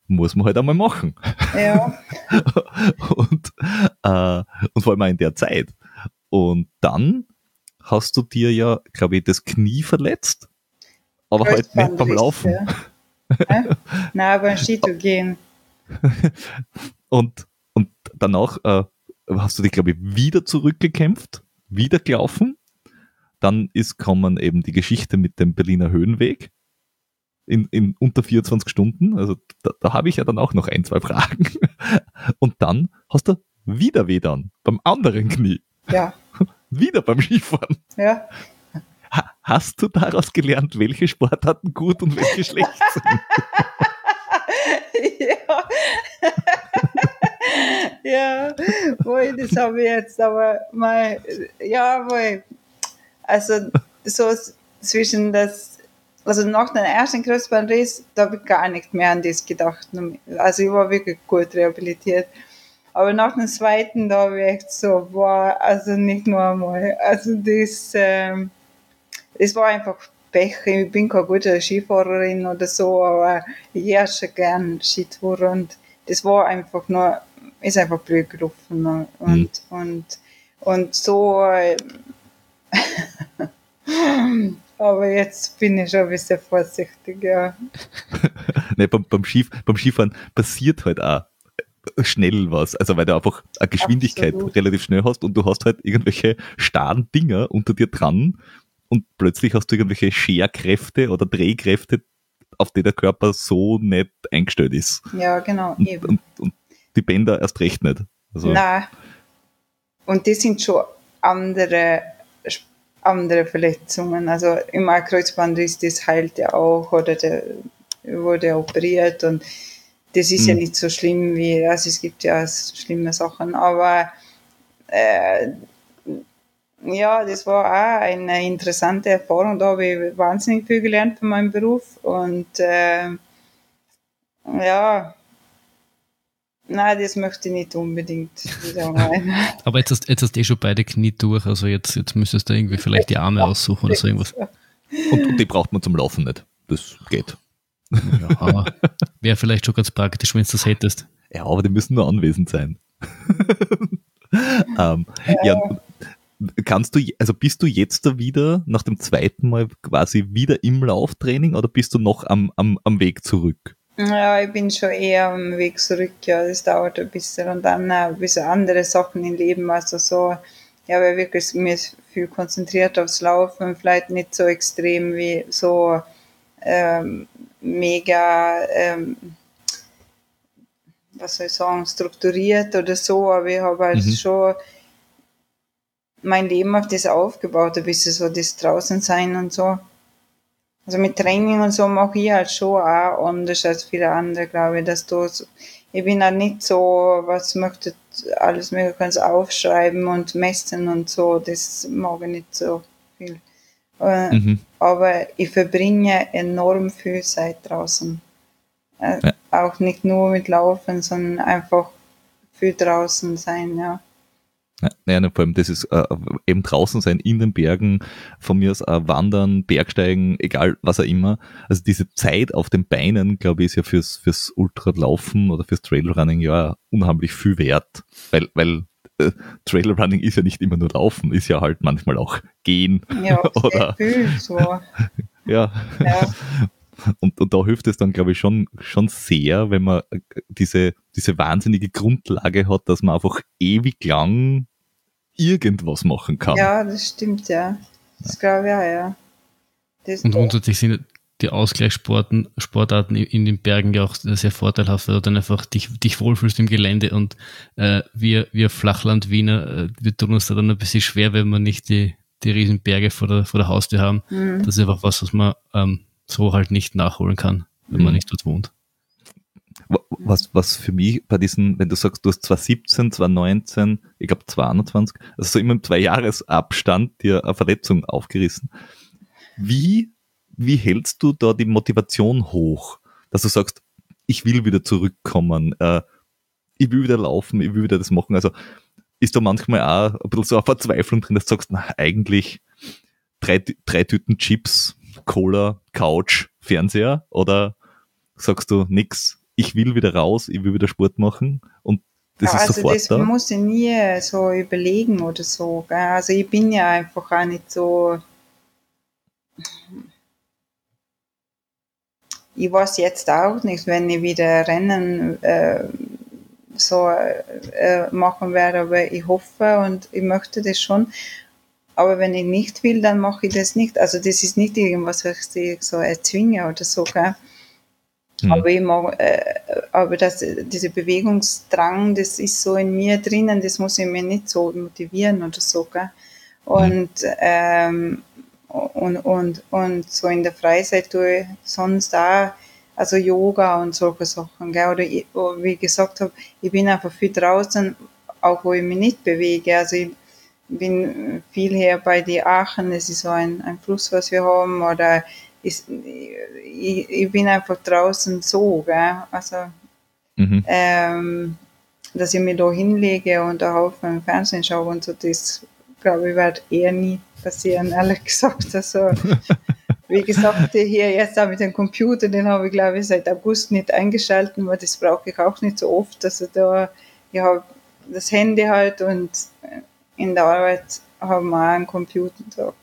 S1: muss man halt einmal machen.
S3: Ja.
S1: und, äh, und vor allem auch in der Zeit. Und dann hast du dir ja, glaube ich, das Knie verletzt aber halt nicht beim Laufen. Ja.
S3: Nein, beim Skitour gehen.
S1: und, und danach äh, hast du dich, glaube ich, wieder zurückgekämpft, wieder gelaufen. Dann ist kommen eben die Geschichte mit dem Berliner Höhenweg in, in unter 24 Stunden. Also da, da habe ich ja dann auch noch ein, zwei Fragen. Und dann hast du wieder weh dann, beim anderen Knie.
S3: Ja.
S1: wieder beim Skifahren.
S3: Ja.
S1: hast du daraus gelernt, welche Sportarten gut und welche schlecht sind?
S3: ja. ja, wohl, das habe ich jetzt aber mal, ja, wohl, also so zwischen das, also nach dem ersten Kreuzbandriss, da habe ich gar nicht mehr an das gedacht. Also ich war wirklich gut rehabilitiert. Aber nach dem zweiten, da habe ich echt so, boah, also nicht nur einmal. Also das, ähm, das war einfach Pech. Ich bin keine gute Skifahrerin oder so, aber ich herrsche gern Skitour und das war einfach nur, ist einfach blöd gelaufen. Und, mhm. und, und so, aber jetzt bin ich schon ein bisschen vorsichtig, ja.
S1: nee, beim, beim, Skif beim Skifahren passiert halt auch schnell was. Also weil du einfach eine Geschwindigkeit Absolut. relativ schnell hast und du hast halt irgendwelche starren Dinger unter dir dran und plötzlich hast du irgendwelche Scherkräfte oder Drehkräfte, auf die der Körper so nicht eingestellt ist.
S3: Ja, genau.
S1: Und, und, und die Bänder erst recht nicht.
S3: Also Nein. Und das sind schon andere, andere Verletzungen. Also im Kreuzbandriss, das heilt ja auch oder der wurde operiert und das ist hm. ja nicht so schlimm wie, also es gibt ja schlimme Sachen, aber äh, ja, das war auch eine interessante Erfahrung. Da habe ich wahnsinnig viel gelernt von meinem Beruf und äh, ja, Nein, das möchte ich nicht unbedingt wieder rein.
S2: Aber jetzt hast, jetzt hast du eh schon beide Knie durch, also jetzt, jetzt müsstest du irgendwie vielleicht die Arme aussuchen oder so irgendwas.
S1: Und, und die braucht man zum Laufen nicht. Das geht.
S2: Ja, wäre vielleicht schon ganz praktisch, wenn du das hättest.
S1: Ja, aber die müssen nur anwesend sein. ähm, ja. ja, kannst du, also bist du jetzt da wieder nach dem zweiten Mal quasi wieder im Lauftraining oder bist du noch am, am, am Weg zurück?
S3: Ja, ich bin schon eher am Weg zurück, ja, das dauert ein bisschen und dann ein bisschen andere Sachen im Leben, also so, ja, weil wirklich mir viel konzentriert aufs Laufen, vielleicht nicht so extrem wie so ähm, mega, ähm, was soll ich sagen, strukturiert oder so, aber ich habe halt mhm. schon mein Leben auf das aufgebaut, ein bisschen so das draußen sein und so. Also mit Training und so mache ich halt schon auch anders als viele andere, glaube ich, dass du, ich bin halt nicht so, was möchte alles mögliche kannst aufschreiben und messen und so, das mag ich nicht so viel. Äh, mhm. Aber ich verbringe enorm viel Zeit draußen. Äh, ja. Auch nicht nur mit Laufen, sondern einfach viel draußen sein, ja.
S1: Ja, ne, vor allem das ist äh, eben draußen sein in den Bergen, von mir aus äh, wandern, Bergsteigen, egal was auch immer. Also diese Zeit auf den Beinen, glaube ich, ist ja fürs, fürs Ultralaufen oder fürs Trailrunning ja unheimlich viel wert, weil, weil äh, Trailrunning ist ja nicht immer nur Laufen, ist ja halt manchmal auch Gehen.
S3: Ja, oder, viel so.
S1: ja. ja. Und, und da hilft es dann, glaube ich, schon, schon sehr, wenn man äh, diese, diese wahnsinnige Grundlage hat, dass man einfach ewig lang irgendwas machen kann.
S3: Ja, das stimmt, ja. Das glaube ich auch, ja.
S2: Das und grundsätzlich sind die Ausgleichssportarten Sportarten in den Bergen ja auch sehr vorteilhaft, weil du dann einfach dich, dich wohlfühlst im Gelände und äh, wir, wir Flachland-Wiener, äh, wir tun uns da dann ein bisschen schwer, wenn wir nicht die, die riesen Berge vor der, vor der Haustür haben. Mhm. Das ist einfach was, was man ähm, so halt nicht nachholen kann, wenn mhm. man nicht dort wohnt.
S1: Was, was für mich bei diesen, wenn du sagst, du hast 2017, 2019, ich glaube 2021, also so immer im Zwei-Jahres-Abstand dir eine Verletzung aufgerissen. Wie, wie hältst du da die Motivation hoch, dass du sagst, ich will wieder zurückkommen, äh, ich will wieder laufen, ich will wieder das machen. Also ist da manchmal auch ein bisschen so eine Verzweiflung drin, dass du sagst, na, eigentlich drei, drei Tüten Chips, Cola, Couch, Fernseher oder sagst du nix, ich will wieder raus, ich will wieder Sport machen und das ja, ist also sofort
S3: das
S1: da.
S3: muss ich nie so überlegen oder so. Gell? Also ich bin ja einfach auch nicht so ich weiß jetzt auch nicht, wenn ich wieder Rennen äh, so äh, machen werde, aber ich hoffe und ich möchte das schon. Aber wenn ich nicht will, dann mache ich das nicht. Also das ist nicht irgendwas, was ich so erzwinge oder so. Gell? Mhm. Aber, ich mag, äh, aber das, dieser Bewegungsdrang, das ist so in mir drinnen, das muss ich mir nicht so motivieren oder so. Gell? Und, mhm. ähm, und, und, und so in der Freizeit tue ich sonst auch, also Yoga und solche Sachen. Gell? Oder ich, wie ich gesagt habe, ich bin einfach viel draußen, auch wo ich mich nicht bewege. Also ich bin viel hier bei die Aachen, das ist so ein, ein Fluss, was wir haben, oder ist, ich, ich bin einfach draußen so, gell? also mhm. ähm, dass ich mich da hinlege und auch auf dem Fernsehen schaue und so, das glaube ich wird eher nie passieren, ehrlich gesagt. Also wie gesagt, hier jetzt auch mit dem Computer, den habe ich glaube ich seit August nicht eingeschalten, weil das brauche ich auch nicht so oft. Also da, ich habe das Handy halt und in der Arbeit haben wir auch einen Computer da.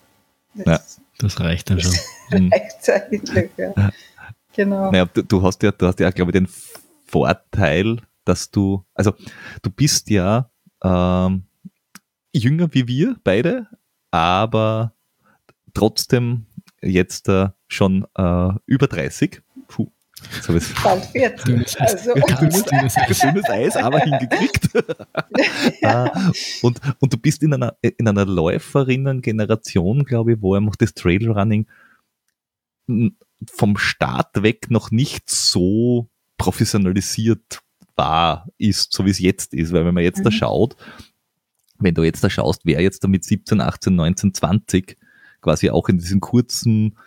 S2: Ja, das reicht dann schon.
S3: Mhm. eigentlich, ja. Genau.
S1: Naja, du, du, hast ja, du hast ja, glaube ich, den Vorteil, dass du, also du bist ja ähm, jünger wie wir beide, aber trotzdem jetzt äh, schon äh, über 30. Puh.
S3: So ist Bald 40. Also.
S1: Dünnes, dünnes Eis, aber hingekriegt. Ah, und, und du bist in einer, in einer Läuferinnen-Generation, glaube ich, wo einfach das Trailrunning vom Start weg noch nicht so professionalisiert war, ist, so wie es jetzt ist. Weil wenn man jetzt mhm. da schaut, wenn du jetzt da schaust, wer jetzt da mit 17, 18, 19, 20 quasi auch in diesen kurzen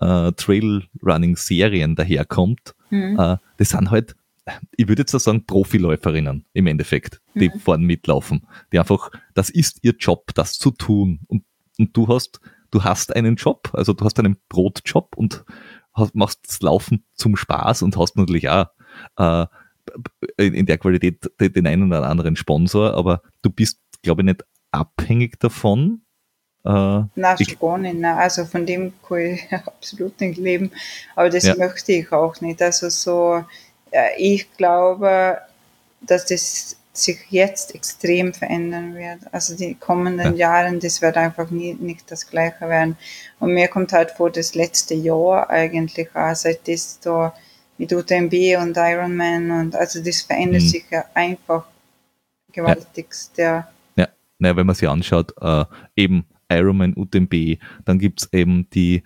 S1: äh, Trailrunning-Serien daherkommt, mhm. äh, das sind halt, ich würde jetzt sagen, Profiläuferinnen im Endeffekt, die mhm. vorne mitlaufen. Die einfach, das ist ihr Job, das zu tun. Und, und du hast du hast einen Job, also du hast einen Brotjob und hast, machst das Laufen zum Spaß und hast natürlich auch äh, in der Qualität den einen oder anderen Sponsor, aber du bist, glaube ich, nicht abhängig davon.
S3: Äh, Nein, ich, schon nicht. Nein. Also von dem kann ich absolut nicht leben. Aber das ja. möchte ich auch nicht. Also so, ich glaube, dass das sich jetzt extrem verändern wird. Also die kommenden ja. Jahren, das wird einfach nie, nicht das Gleiche werden. Und mir kommt halt vor, das letzte Jahr eigentlich auch, seit das da mit UTMB und Ironman und also das verändert mhm. sich ja einfach gewaltigst, ja.
S1: Ja, naja, wenn man sich anschaut, äh, eben Ironman, UTMB, dann gibt's eben die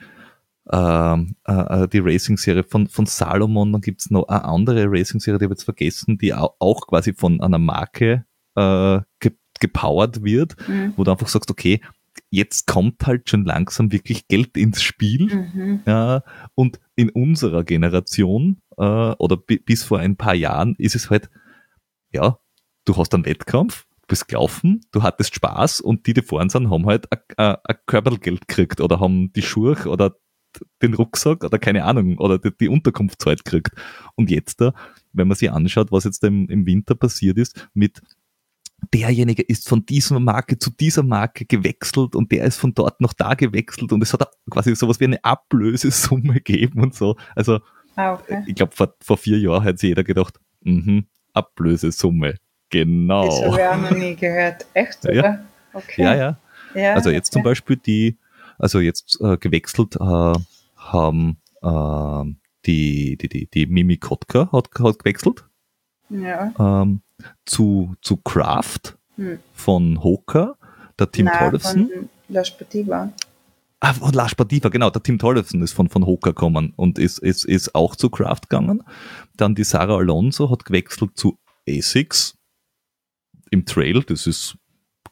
S1: ähm, äh, äh, die Racing-Serie von, von Salomon, dann gibt's noch eine andere Racing-Serie, die habe ich jetzt vergessen, die auch, auch quasi von einer Marke äh, ge gepowert wird, mhm. wo du einfach sagst, okay, jetzt kommt halt schon langsam wirklich Geld ins Spiel. Mhm. Ja, und in unserer Generation äh, oder bis vor ein paar Jahren ist es halt, ja, du hast einen Wettkampf, du bist gelaufen, du hattest Spaß und die, die vorne sind, haben halt ein Körpergeld gekriegt oder haben die Schuhe oder den Rucksack oder keine Ahnung oder die, die Unterkunftszeit kriegt. Und jetzt da, wenn man sich anschaut, was jetzt im, im Winter passiert ist, mit derjenige ist von dieser Marke zu dieser Marke gewechselt und der ist von dort noch da gewechselt und es hat quasi sowas wie eine Ablösesumme gegeben und so. Also ah, okay. ich glaube, vor, vor vier Jahren hat sich jeder gedacht, mhm, Ablösesumme, genau. Das
S3: habe ich auch noch nie gehört. Echt, oder?
S1: Ja, okay. ja. ja. ja also jetzt okay. zum Beispiel die also jetzt äh, gewechselt äh, haben äh, die, die, die, die Mimi Kotka hat, hat gewechselt ja. ähm, zu, zu Kraft hm. von Hoka, der Tim Nein, Tollefson. Von
S3: La Sportiva.
S1: Ah, von La Sportiva, genau. Der Tim Tollefson ist von, von Hoka gekommen und ist, ist, ist auch zu Kraft gegangen. Dann die Sarah Alonso hat gewechselt zu ASICS im Trail. Das ist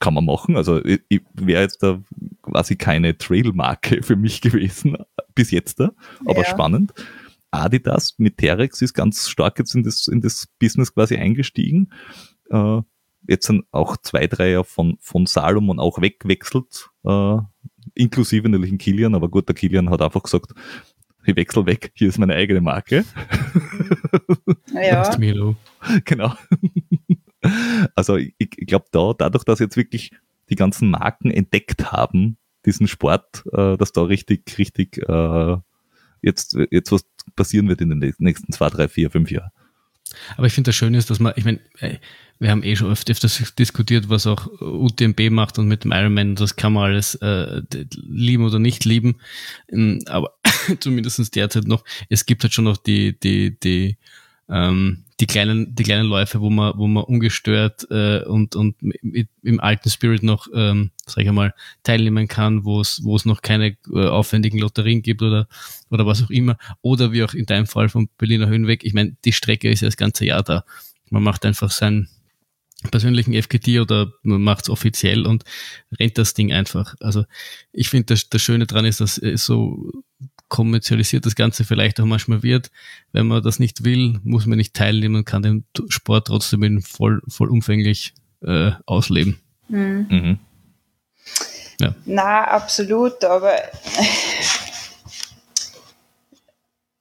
S1: kann man machen. Also ich, ich wäre jetzt da quasi keine Trail-Marke für mich gewesen, bis jetzt da, aber ja. spannend. Adidas mit Terex ist ganz stark jetzt in das, in das Business quasi eingestiegen. Äh, jetzt sind auch zwei, drei von, von Salomon auch weggewechselt, äh, inklusive natürlich Kilian, aber gut, der Kilian hat einfach gesagt, ich wechsle weg, hier ist meine eigene Marke.
S3: Ja.
S1: genau. Also ich, ich glaube da, dadurch, dass jetzt wirklich die ganzen Marken entdeckt haben, diesen Sport, äh, dass da richtig, richtig äh, jetzt, jetzt was passieren wird in den nächsten zwei, drei, vier, fünf Jahren.
S2: Aber ich finde das Schöne ist, dass man, ich meine, äh, wir haben eh schon oft öfters diskutiert, was auch UTMB macht und mit dem Ironman, das kann man alles äh, lieben oder nicht lieben. Ähm, aber zumindest derzeit noch, es gibt halt schon noch die, die, die, ähm, die kleinen, die kleinen Läufe, wo man, wo man ungestört äh, und, und mit, im alten Spirit noch, ähm, sag ich mal, teilnehmen kann, wo es, wo es noch keine äh, aufwendigen Lotterien gibt oder, oder was auch immer. Oder wie auch in deinem Fall vom Berliner Höhenweg. Ich meine, die Strecke ist ja das ganze Jahr da. Man macht einfach seinen persönlichen FKT oder man macht es offiziell und rennt das Ding einfach. Also ich finde, das, das Schöne dran ist, dass so kommerzialisiert das Ganze vielleicht auch manchmal wird. Wenn man das nicht will, muss man nicht teilnehmen und kann den Sport trotzdem voll, vollumfänglich äh, ausleben. Mhm. Mhm.
S3: Ja. Na, absolut, aber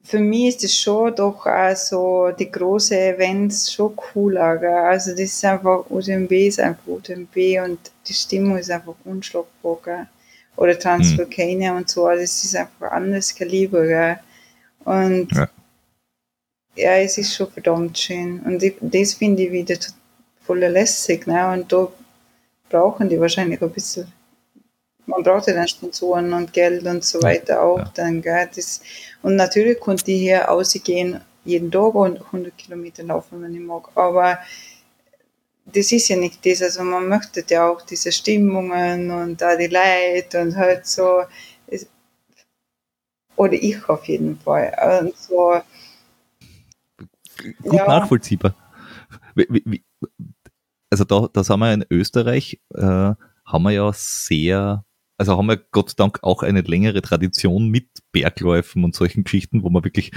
S3: für mich ist es schon doch auch so, die großen Events schon cooler. Gell? Also das ist einfach, UTMB ist einfach UTMB und die Stimmung ist einfach unschlagbar. Gell? Oder Transvolcania mhm. und so, das also ist einfach ein anderes Kaliber, gell? Und ja. ja. es ist schon verdammt schön. Und ich, das finde ich wieder voll lässig, ne? Und da brauchen die wahrscheinlich ein bisschen, man braucht ja dann Sponsoren und Geld und so weiter auch ja. dann, gell? Das, und natürlich konnte ich hier ausgehen, jeden Tag 100 Kilometer laufen, wenn ich mag, aber das ist ja nicht das, also man möchte ja auch diese Stimmungen und da die Leute und halt so, oder ich auf jeden Fall. Und so,
S1: Gut ja. nachvollziehbar. Also da, da sind wir in Österreich, äh, haben wir ja sehr, also haben wir Gott sei Dank auch eine längere Tradition mit Bergläufen und solchen Geschichten, wo man wirklich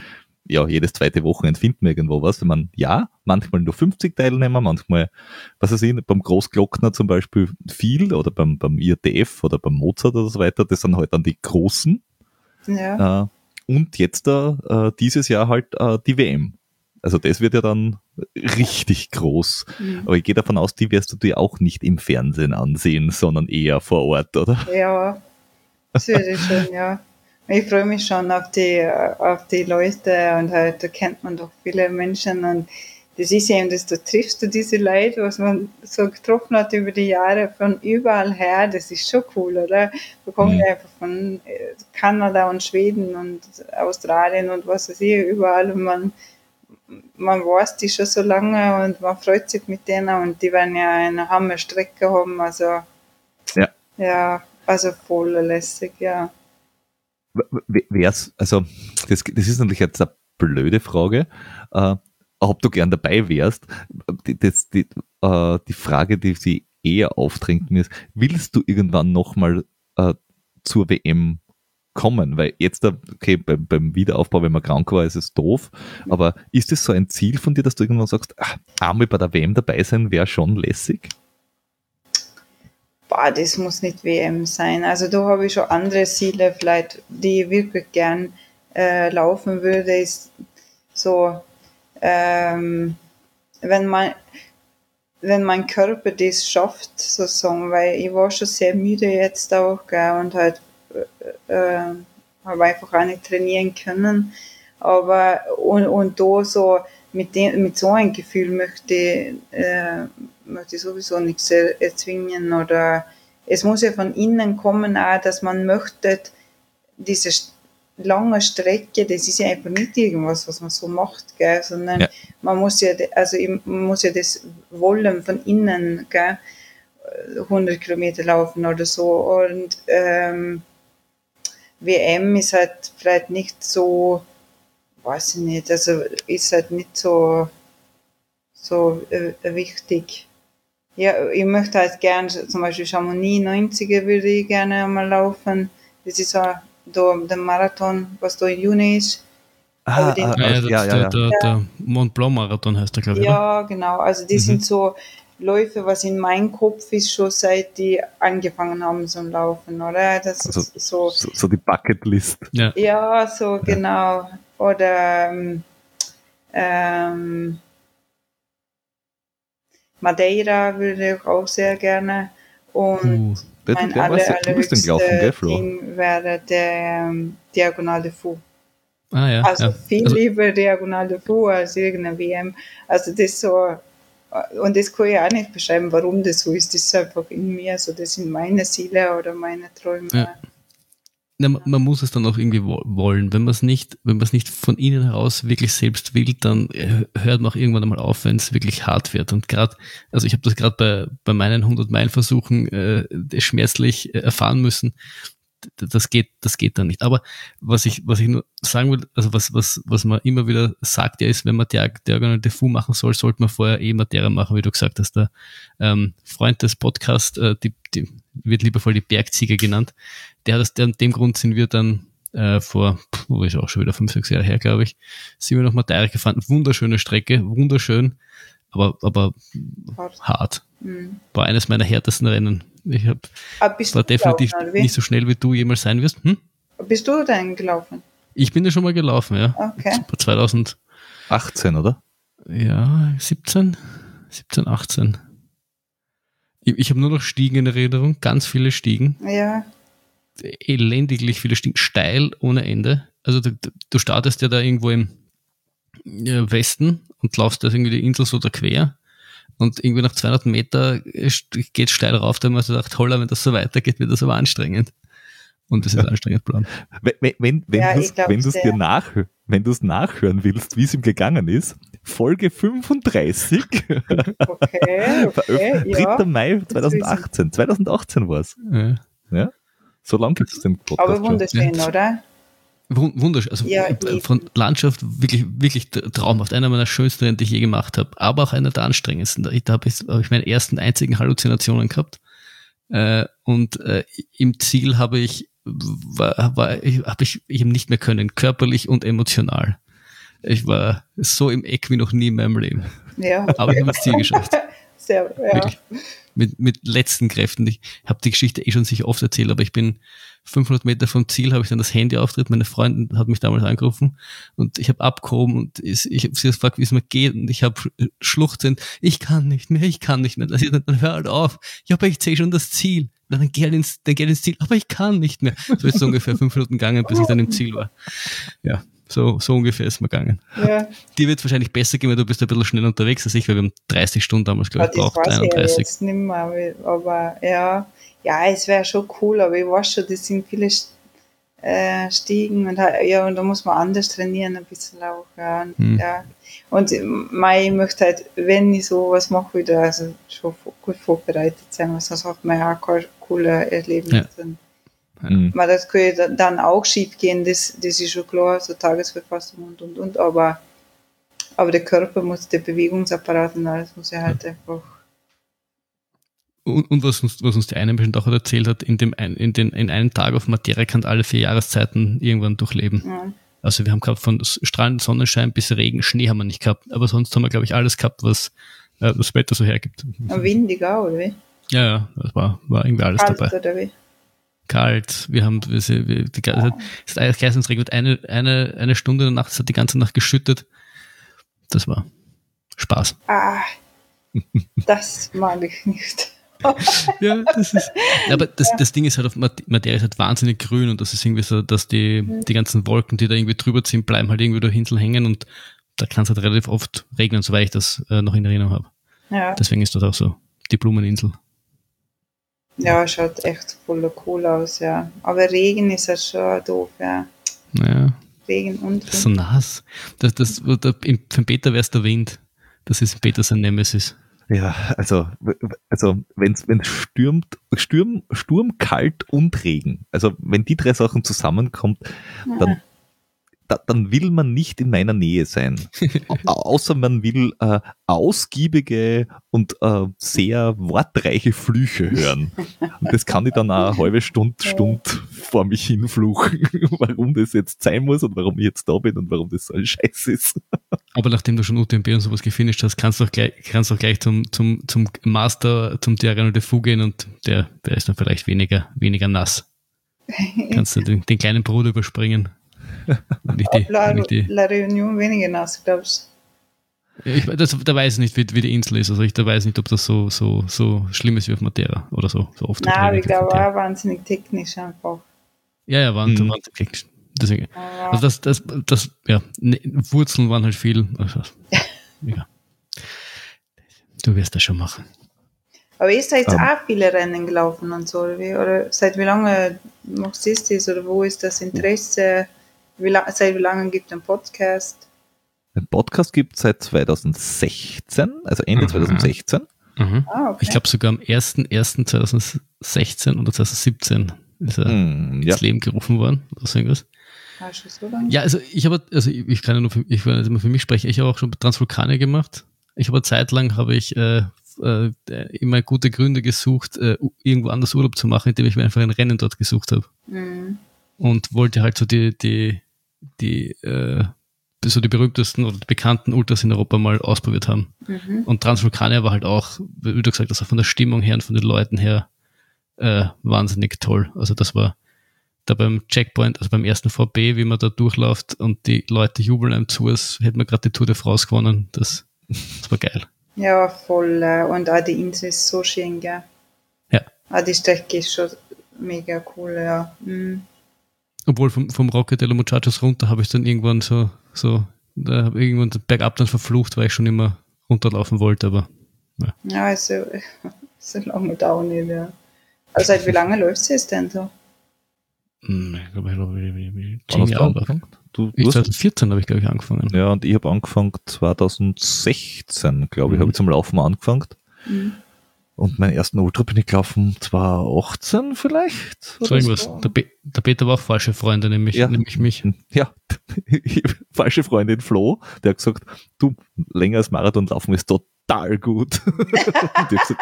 S1: ja, jedes zweite Wochenende finden wir irgendwo was. Wenn man, ja, manchmal nur 50 Teilnehmer, manchmal, was weiß ich, beim Großglockner zum Beispiel viel oder beim, beim IRTF oder beim Mozart oder so weiter, das sind halt dann die großen. Ja. Äh, und jetzt äh, dieses Jahr halt äh, die WM. Also das wird ja dann richtig groß. Mhm. Aber ich gehe davon aus, die wirst du dir auch nicht im Fernsehen ansehen, sondern eher vor Ort, oder?
S3: Ja, das würde ich schon, ja. Ich freue mich schon auf die, auf die Leute und halt, da kennt man doch viele Menschen und das ist eben, dass du triffst du diese Leute, was man so getroffen hat über die Jahre von überall her, das ist schon cool, oder? Wir kommen mhm. einfach von äh, Kanada und Schweden und Australien und was weiß ich, überall und man, man weiß die schon so lange und man freut sich mit denen und die werden ja eine Hammerstrecke haben, also ja, ja also voll lässig, ja
S1: wär's, also das, das ist natürlich jetzt eine blöde Frage, äh, ob du gern dabei wärst. Die, das, die, äh, die Frage, die sie eher aufdrängt ist, willst du irgendwann nochmal äh, zur WM kommen? Weil jetzt, okay, beim, beim Wiederaufbau, wenn man krank war, ist es doof, aber ist es so ein Ziel von dir, dass du irgendwann sagst, ach, einmal bei der WM dabei sein wäre schon lässig?
S3: Boah, das muss nicht WM sein. Also da habe ich schon andere Ziele, vielleicht, die ich wirklich gern äh, laufen würde, ist so, ähm, wenn man wenn mein Körper das schafft, sozusagen, weil ich war schon sehr müde jetzt auch, gell, und halt äh, äh, habe einfach auch nicht trainieren können. Aber und, und da so mit dem, mit so einem Gefühl möchte ich, äh, möchte ich sowieso nichts erzwingen oder es muss ja von innen kommen auch, dass man möchte, diese lange Strecke, das ist ja einfach nicht irgendwas, was man so macht, gell, sondern ja. man muss ja, also man muss ja das wollen von innen, gell, 100 Kilometer laufen oder so und ähm, WM ist halt vielleicht nicht so, weiß ich nicht, also ist halt nicht so, so äh, wichtig. Ja, ich möchte halt gern, zum Beispiel Chamonix 90er würde ich gerne mal laufen. Das ist so der Marathon, was da im Juni ist.
S2: Ah, den, ah, ja, ja, ja, Der, der Mont Blanc Marathon heißt der, glaube
S3: ich. Ja, oder? genau. Also die mhm. sind so Läufe, was in meinem Kopf ist, schon seit die angefangen haben zum Laufen, oder? Das also, ist so,
S1: so, so die Bucketlist.
S3: Ja, ja so genau. Oder ähm, ähm, Madeira würde ich auch sehr gerne. Und uh, mein aller, allerhöchster Ding wäre der ähm, Diagonal de Fou.
S2: Ah, ja,
S3: Also
S2: ja.
S3: viel
S2: Also-
S3: lieber Diagonal de Fou als irgendeine WM. Also das so, und das kann ich auch nicht beschreiben, warum das so ist. Das ist einfach in mir, so das sind meine Ziele oder meine Träume.
S2: Ja. Na, man, muss es dann auch irgendwie wo- wollen. Wenn man es nicht, wenn man es nicht von innen heraus wirklich selbst will, dann äh, hört man auch irgendwann einmal auf, wenn es wirklich hart wird. Und gerade, also ich habe das gerade bei, bei meinen 100 Meilen Versuchen äh, schmerzlich äh, erfahren müssen. Das geht, das geht dann nicht. Aber was ich, was ich nur sagen will, also was, was, was man immer wieder sagt, ja, ist, wenn man Diag- Diagonal Defu machen soll, sollte man vorher eh Materia machen, wie du gesagt hast. Der ähm, Freund des Podcasts, äh, die, die wird liebevoll die Bergziege genannt der hat das, der, dem Grund sind wir dann äh, vor, pff, wo ist auch schon wieder fünf, sechs Jahre her, glaube ich, sind wir noch Madeira gefahren. Wunderschöne Strecke, wunderschön, aber, aber
S3: Hart.
S2: hart.
S3: Mhm.
S2: War eines meiner härtesten Rennen. Ich hab,
S3: Aber bist
S2: war definitiv nicht so schnell, wie du jemals sein wirst. Hm?
S3: Bist du denn gelaufen?
S2: Ich bin ja schon mal gelaufen, ja.
S3: Okay.
S2: 2000,
S1: 18, oder?
S2: ja, 17, 17, 18. Ich, ich habe nur noch Stiegen in Erinnerung, ganz viele Stiegen.
S3: Ja,
S2: elendiglich viele Stiegen, steil ohne Ende. Also du, du startest ja da irgendwo im äh, Westen und laufst da irgendwie die Insel so da quer und irgendwie nach 200 Meter geht steil rauf, da haben wir so gedacht, holla, wenn das so weitergeht, wird das aber anstrengend. Und das ist anstrengend plan.
S1: Wenn, wenn, wenn,
S3: Ja,
S1: du es dir nach, wenn du es nachhören willst, wie es ihm gegangen ist, Folge 35,
S3: okay, okay,
S1: 3.
S3: ja.
S1: Mai 2018. 2018 war es.
S2: Ja.
S1: So lange gibt es den Podcast
S3: Aber
S1: schon.
S3: wunderschön, oder?
S2: Wun- Wunderschön. Also
S3: Ja,
S2: äh,
S3: eben.
S2: von Landschaft wirklich, wirklich tra- traumhaft. Einer meiner schönsten Rennen, die ich je gemacht habe. Aber auch einer der anstrengendsten. Da, habe ich, hab ich meine ersten einzigen Halluzinationen gehabt. Äh, und äh, im Ziel habe ich, war, war, ich, habe ich, ich hab nicht mehr können, körperlich und emotional. Ich war so im Eck wie noch nie in meinem Leben.
S3: Ja,
S2: Aber ich habe das Ziel geschafft.
S3: sehr, ja.
S2: Wirklich. Mit, mit letzten Kräften. Ich habe die Geschichte eh schon sicher oft erzählt, aber ich bin 500 Meter vom Ziel, habe ich dann das Handy auftritt. Meine Freundin hat mich damals angerufen und ich habe abgehoben und es- ich habe sie gefragt, wie es mir geht und ich habe schluchzend, ich kann nicht mehr, ich kann nicht mehr. Das ist, dann hör halt auf. Ja, aber ich sehe schon das Ziel. Dann geh halt ins, dann geh halt ins Ziel, aber ich kann nicht mehr. So ist es ungefähr fünf Minuten gegangen, bis ich dann im Ziel war. Ja, so, so ungefähr ist mir gegangen.
S3: ja.
S2: Dir wird wahrscheinlich besser gehen, weil du bist ein bisschen schneller unterwegs als ich, weil wir haben 30 Stunden damals, glaube ich, braucht,
S3: weiß ich ja
S2: 31.
S3: jetzt nicht mehr, aber- ja, ja, es wäre schon cool, aber ich weiß schon, das sind viele äh, Stiegen und ja, und da muss man anders trainieren ein bisschen auch, ja. Und,
S2: Hm.
S3: ja. und mei, ich möchte halt, wenn ich sowas mache, wieder also schon gut vorbereitet sein, weil sonst hat man ja auch keine coole Erlebnisse.
S1: Mhm.
S3: Weil das könnte da- dann auch schief gehen, das, das ist schon klar, so Tagesverfassung und und und, aber, aber der Körper muss, der Bewegungsapparat und alles muss ja halt einfach
S2: Und, und was, uns, was uns die eine bestimmt auch erzählt hat, in, dem ein, in, den, in einem Tag auf Materia kann alle vier Jahreszeiten irgendwann durchleben.
S3: ja.
S2: Also wir haben gehabt von strahlendem Sonnenschein bis Regen, Schnee haben wir nicht gehabt. Aber sonst haben wir, glaube ich, alles gehabt, was äh, das Wetter so hergibt.
S3: windig auch, oder wie?
S2: Ja, ja, das war, war irgendwie alles
S3: Kalt
S2: dabei.
S3: oder wie?
S2: Kalt, wir haben, wir, wir, die, eigentlich geheißen, es regnet eine, eine, eine Stunde Nacht, es hat die ganze Nacht geschüttet. Das war Spaß.
S3: Ah, das mag ich nicht.
S2: Ja, das ist. Aber das, das Ding ist halt auf Mat- Materia ist halt wahnsinnig grün und das ist irgendwie so, dass die, die ganzen Wolken, die da irgendwie drüber ziehen, bleiben halt irgendwie durch Hinseln hängen und da kann es halt relativ oft regnen, soweit ich das äh, noch in Erinnerung habe.
S3: Ja,
S2: Deswegen ist das auch so. Die Blumeninsel.
S3: Ja, schaut echt voll cool aus, ja. Aber Regen ist ja schon doof, ja.
S2: Naja,
S3: Regen und
S2: das ist so nass. Das, das, das, im, für den Peter wäre es der Wind. Das ist Peter sein Nemesis.
S1: Ja, also, also wenn es stürmt, Sturm, Sturm, kalt und Regen, also wenn die drei Sachen zusammenkommt, dann, da, dann will man nicht in meiner Nähe sein. Au- Außer man will äh, ausgiebige und äh, sehr wortreiche Flüche hören. Und das kann ich dann auch eine halbe Stunde, Stunde vor mich hinfluchen, warum das jetzt sein muss und warum ich jetzt da bin und warum das so ein Scheiß ist.
S2: Aber nachdem du schon UTMB und sowas gefinisht hast, kannst du auch gleich, kannst du auch gleich zum, zum, zum Master, zum Diagonal de Fou gehen und der, der ist dann vielleicht weniger, weniger nass. Kannst du den, den kleinen Bruder überspringen. Nicht die,
S3: La,
S2: nicht die,
S3: La Réunion weniger nass, glaubst
S2: ich, das, da weiß ich nicht, wie, wie die Insel ist. Also ich da weiß nicht, ob das so, so, so schlimm ist wie auf Matera oder so, so oft.
S3: Nein, aber ich glaube auch wahnsinnig technisch einfach.
S2: Ja, ja, waren,
S1: Mhm.
S2: technisch, Deswegen, also das, das, das, ja, ne, Wurzeln waren halt viel. Also, ja. Du wirst das schon machen.
S3: Aber ihr seid
S1: Ähm.
S3: auch viele Rennen gelaufen und so, oder wie? Oder seit wie lange machst du das? Oder wo ist das Interesse? Wie la seit wie lange gibt es einen Podcast?
S1: Den Podcast gibt es seit 2016, also Ende
S2: Mhm.
S1: 2016.
S2: Mhm.
S3: Ah, okay.
S2: Ich glaube sogar am 1.1.2016 oder 2017 ist er
S1: Hm, ja.
S2: ins Leben gerufen worden. Oder so irgendwas.
S3: Ah, so?
S2: Ja, also ich habe, also ich, ich kann ja nur für, ich will nicht immer für mich sprechen, ich habe auch schon Transvulkane gemacht. Ich habe eine Zeit lang habe ich äh, äh, immer gute Gründe gesucht, äh, irgendwo anders Urlaub zu machen, indem ich mir einfach ein Rennen dort gesucht habe.
S3: Mhm.
S2: Und wollte halt so die, die, die, äh, so die berühmtesten oder die bekannten Ultras in Europa mal ausprobiert haben.
S3: Mhm.
S2: Und Transvulkania war halt auch, wie du gesagt hast, auch von der Stimmung her und von den Leuten her äh, wahnsinnig toll. Also das war da beim Checkpoint, also beim ersten VB, wie man da durchläuft und die Leute jubeln einem zu, als hätte man gerade die Tour de France gewonnen. Das, das war geil.
S3: Ja, voll. äh, Und auch die Insel ist so schön, gell?
S2: Ja.
S3: Ah, die Strecke ist schon mega cool, ja. Mhm.
S2: Obwohl vom, vom Rocket de los Muchachos runter habe ich dann irgendwann so, so, da habe ich irgendwann bergab dann verflucht, weil ich schon immer runterlaufen wollte, aber
S3: Ja, also, so lange dauert nicht, ja. Also, seit wie lange läuft es denn so?
S2: mh, ich glaube, ich
S1: Wann hast
S2: zehn
S1: du
S2: Jahre.
S1: angefangen? Du,
S2: Ich
S1: du hast,
S2: 2014 habe ich, glaube ich, angefangen.
S1: ja, und ich habe angefangen 2016, glaube ich,
S2: Mhm.
S1: habe ich zum Laufen angefangen.
S3: Mhm.
S1: Und meinen ersten Ultra bin ich gelaufen 2018 vielleicht.
S2: So irgendwas. Der, Pe der Peter war auch falsche Freunde, nämlich,
S1: Ja.
S2: nämlich mich.
S1: Ja, falsche Freundin Flo, der hat gesagt, du, länger als Marathon laufen ist total gut. und ich habe gesagt,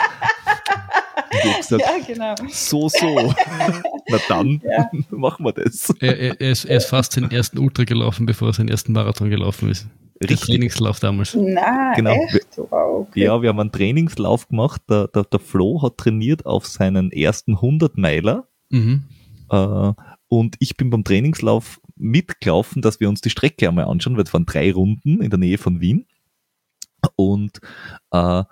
S1: gesagt
S3: Ja, genau.
S1: so, so. Na dann
S3: Ja.
S1: machen wir das.
S2: Er, er, er, ist, er ist fast seinen ersten Ultra gelaufen, bevor er seinen ersten Marathon gelaufen ist. Der
S1: Richtig.
S2: Trainingslauf damals.
S3: Nein,
S1: Genau.
S3: echt? Wow, okay.
S1: Ja, wir haben einen Trainingslauf gemacht. Der, der, der Flo hat trainiert auf seinen ersten 100 Meiler.
S2: Mhm.
S1: Äh, und ich bin beim Trainingslauf mitgelaufen, dass wir uns die Strecke einmal anschauen, weil es waren drei Runden in der Nähe von Wien. Und äh,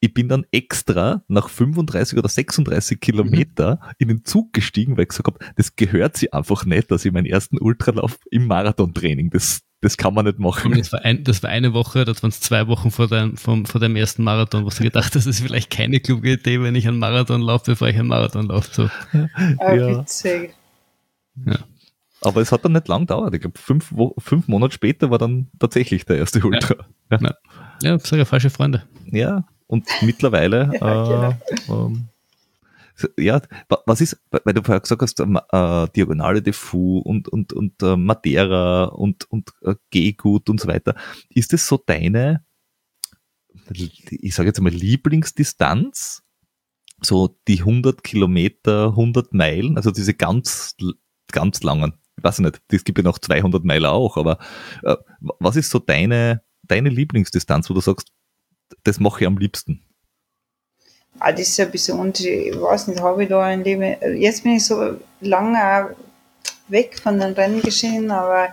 S1: ich bin dann extra nach 35 oder 36 Kilometer in den Zug gestiegen, weil ich gesagt habe, das gehört sich einfach nicht, dass ich meinen ersten Ultralauf im Marathontraining, das, das kann man nicht machen.
S2: Das war, ein, das war eine Woche, das waren es zwei Wochen vor, dein, vom, vor deinem ersten Marathon, wo du gedacht hast, das ist vielleicht keine kluge Idee, wenn ich einen Marathon laufe, bevor ich einen Marathon laufe. So.
S3: Ah,
S1: Ja.
S3: witzig.
S1: Aber es hat dann nicht lang gedauert. Ich glaube, fünf, fünf Monate später war dann tatsächlich der erste Ultra. Ja, ja.
S2: Ja, ja falsche Freunde.
S1: Und mittlerweile,
S3: Ja,
S1: äh, ähm, so, ja, wa- was ist, weil du vorher gesagt hast, ähm, äh, Diagonale de Fou und, und, und äh, Madeira und, und äh, Gehgut und so weiter. Ist es so deine, ich sage jetzt mal Lieblingsdistanz? So die 100 Kilometer, 100 Meilen, also diese ganz, ganz langen. Ich weiß nicht, es gibt ja noch 200 Meilen auch, aber äh, was ist so deine, deine Lieblingsdistanz, wo du sagst, das mache ich am liebsten?
S3: Ah, das ist ein bisschen unterschiedlich. Ich weiß nicht, habe ich da ein Leben. Jetzt bin ich so lange weg von den Rennen geschehen, aber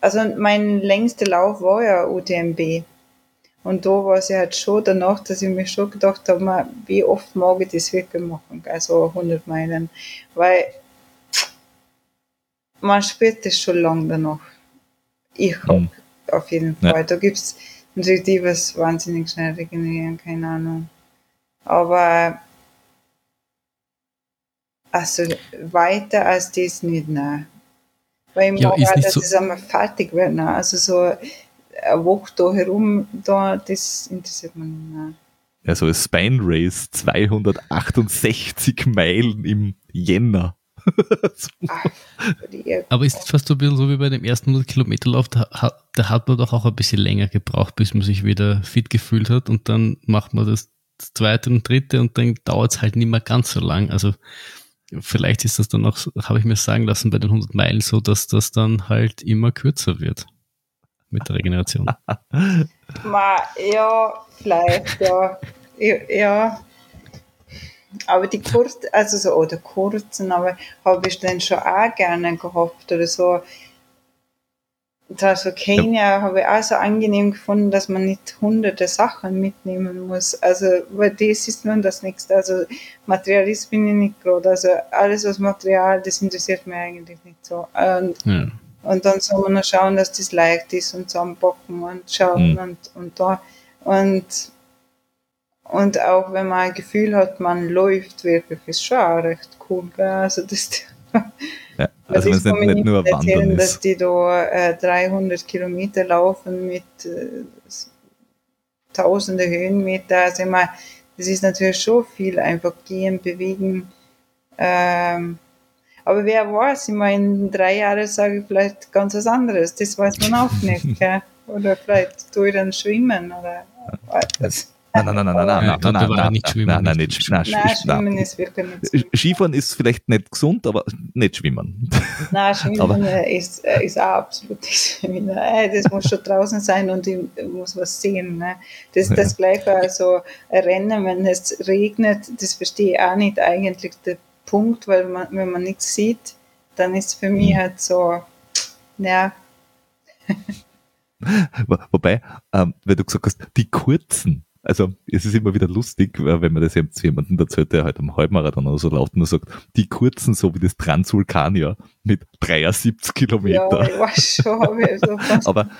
S3: also mein längster Lauf war ja UTMB. Und da war es ja halt schon danach, dass ich mir schon gedacht habe, wie oft mag ich das wirklich machen, also 100 Meilen. Weil man spürt das schon lange danach. Ich hab
S1: Mhm.
S3: auf jeden
S1: Ja.
S3: Fall. Da gibt's natürlich die, was wahnsinnig schnell regenerieren, keine Ahnung. Aber also weiter als das nicht, nein. Weil ich
S2: Ja,
S3: mag
S2: ist
S3: dass
S2: so-
S3: es einmal fertig wird. Nein. Also so eine Woche da herum, da, das interessiert mich nicht. Nein.
S1: Also ein Spine Race 268 Meilen im Jänner.
S2: Aber ist fast so ein bisschen so wie bei dem ersten 100 Kilometer Lauf, da, hat- da hat man doch auch ein bisschen länger gebraucht, bis man sich wieder fit gefühlt hat und dann macht man das zweite und dritte und dann dauert es halt nicht mehr ganz so lang. Also vielleicht ist das dann auch, habe ich mir sagen lassen, bei den 100 Meilen so, dass das dann halt immer kürzer wird mit der Regeneration.
S3: Ma, ja, vielleicht, ja. ja. Ja. Aber die kurzen, also so, oder kurzen, aber habe ich dann schon auch gerne gehabt oder so. also Kenia habe ich auch so angenehm gefunden, dass man nicht hunderte Sachen mitnehmen muss. Also, weil das ist nun das Nächste. Also, Materialist bin ich nicht gerade. Also, alles was Material, das interessiert mich eigentlich nicht so. Und, ja. und dann soll man noch schauen, dass das leicht ist und zusammenpacken und schauen mhm. und, und da. Und, und auch wenn man ein Gefühl hat, man läuft wirklich, ist schon auch recht cool. Gell? Also, das,
S1: ja, also wenn es nicht, nicht nur Wandern ist.
S3: dass die da äh, 300 Kilometer laufen mit äh, tausende Höhenmeter. Also ich meine, das ist natürlich schon viel, einfach gehen, bewegen. Ähm, aber wer weiß, ich meine, in drei Jahren sage ich vielleicht ganz was anderes. Das weiß man auch nicht. Gell? Oder vielleicht tue ich dann schwimmen oder was.
S1: Nein, nein, nein, nein, nein, nein, nein, na, nicht schwimmen, na, na, nicht schwimmen. Nein, schwimmen, ist wirklich nicht. Skifahren ist vielleicht nicht gesund, aber nicht schwimmen.
S3: Nein, schwimmen ist, äh, ist auch absolut nicht schwimmen. Äh, das muss schon draußen sein und ich muss was sehen. Ne? Das ist das Gleiche, also Rennen, wenn es regnet, das verstehe ich auch nicht eigentlich der Punkt, weil man, wenn man nichts sieht, dann ist es für mich halt so, ja.
S1: Wobei, ähm, weil du gesagt hast, die kurzen, also es ist immer wieder lustig, wenn man das jetzt jemandem erzählt, der halt am Halbmarathon oder so laut nur sagt, die kurzen, so wie das Transvulkanier mit 73 Kilometer. Ja, schon, aber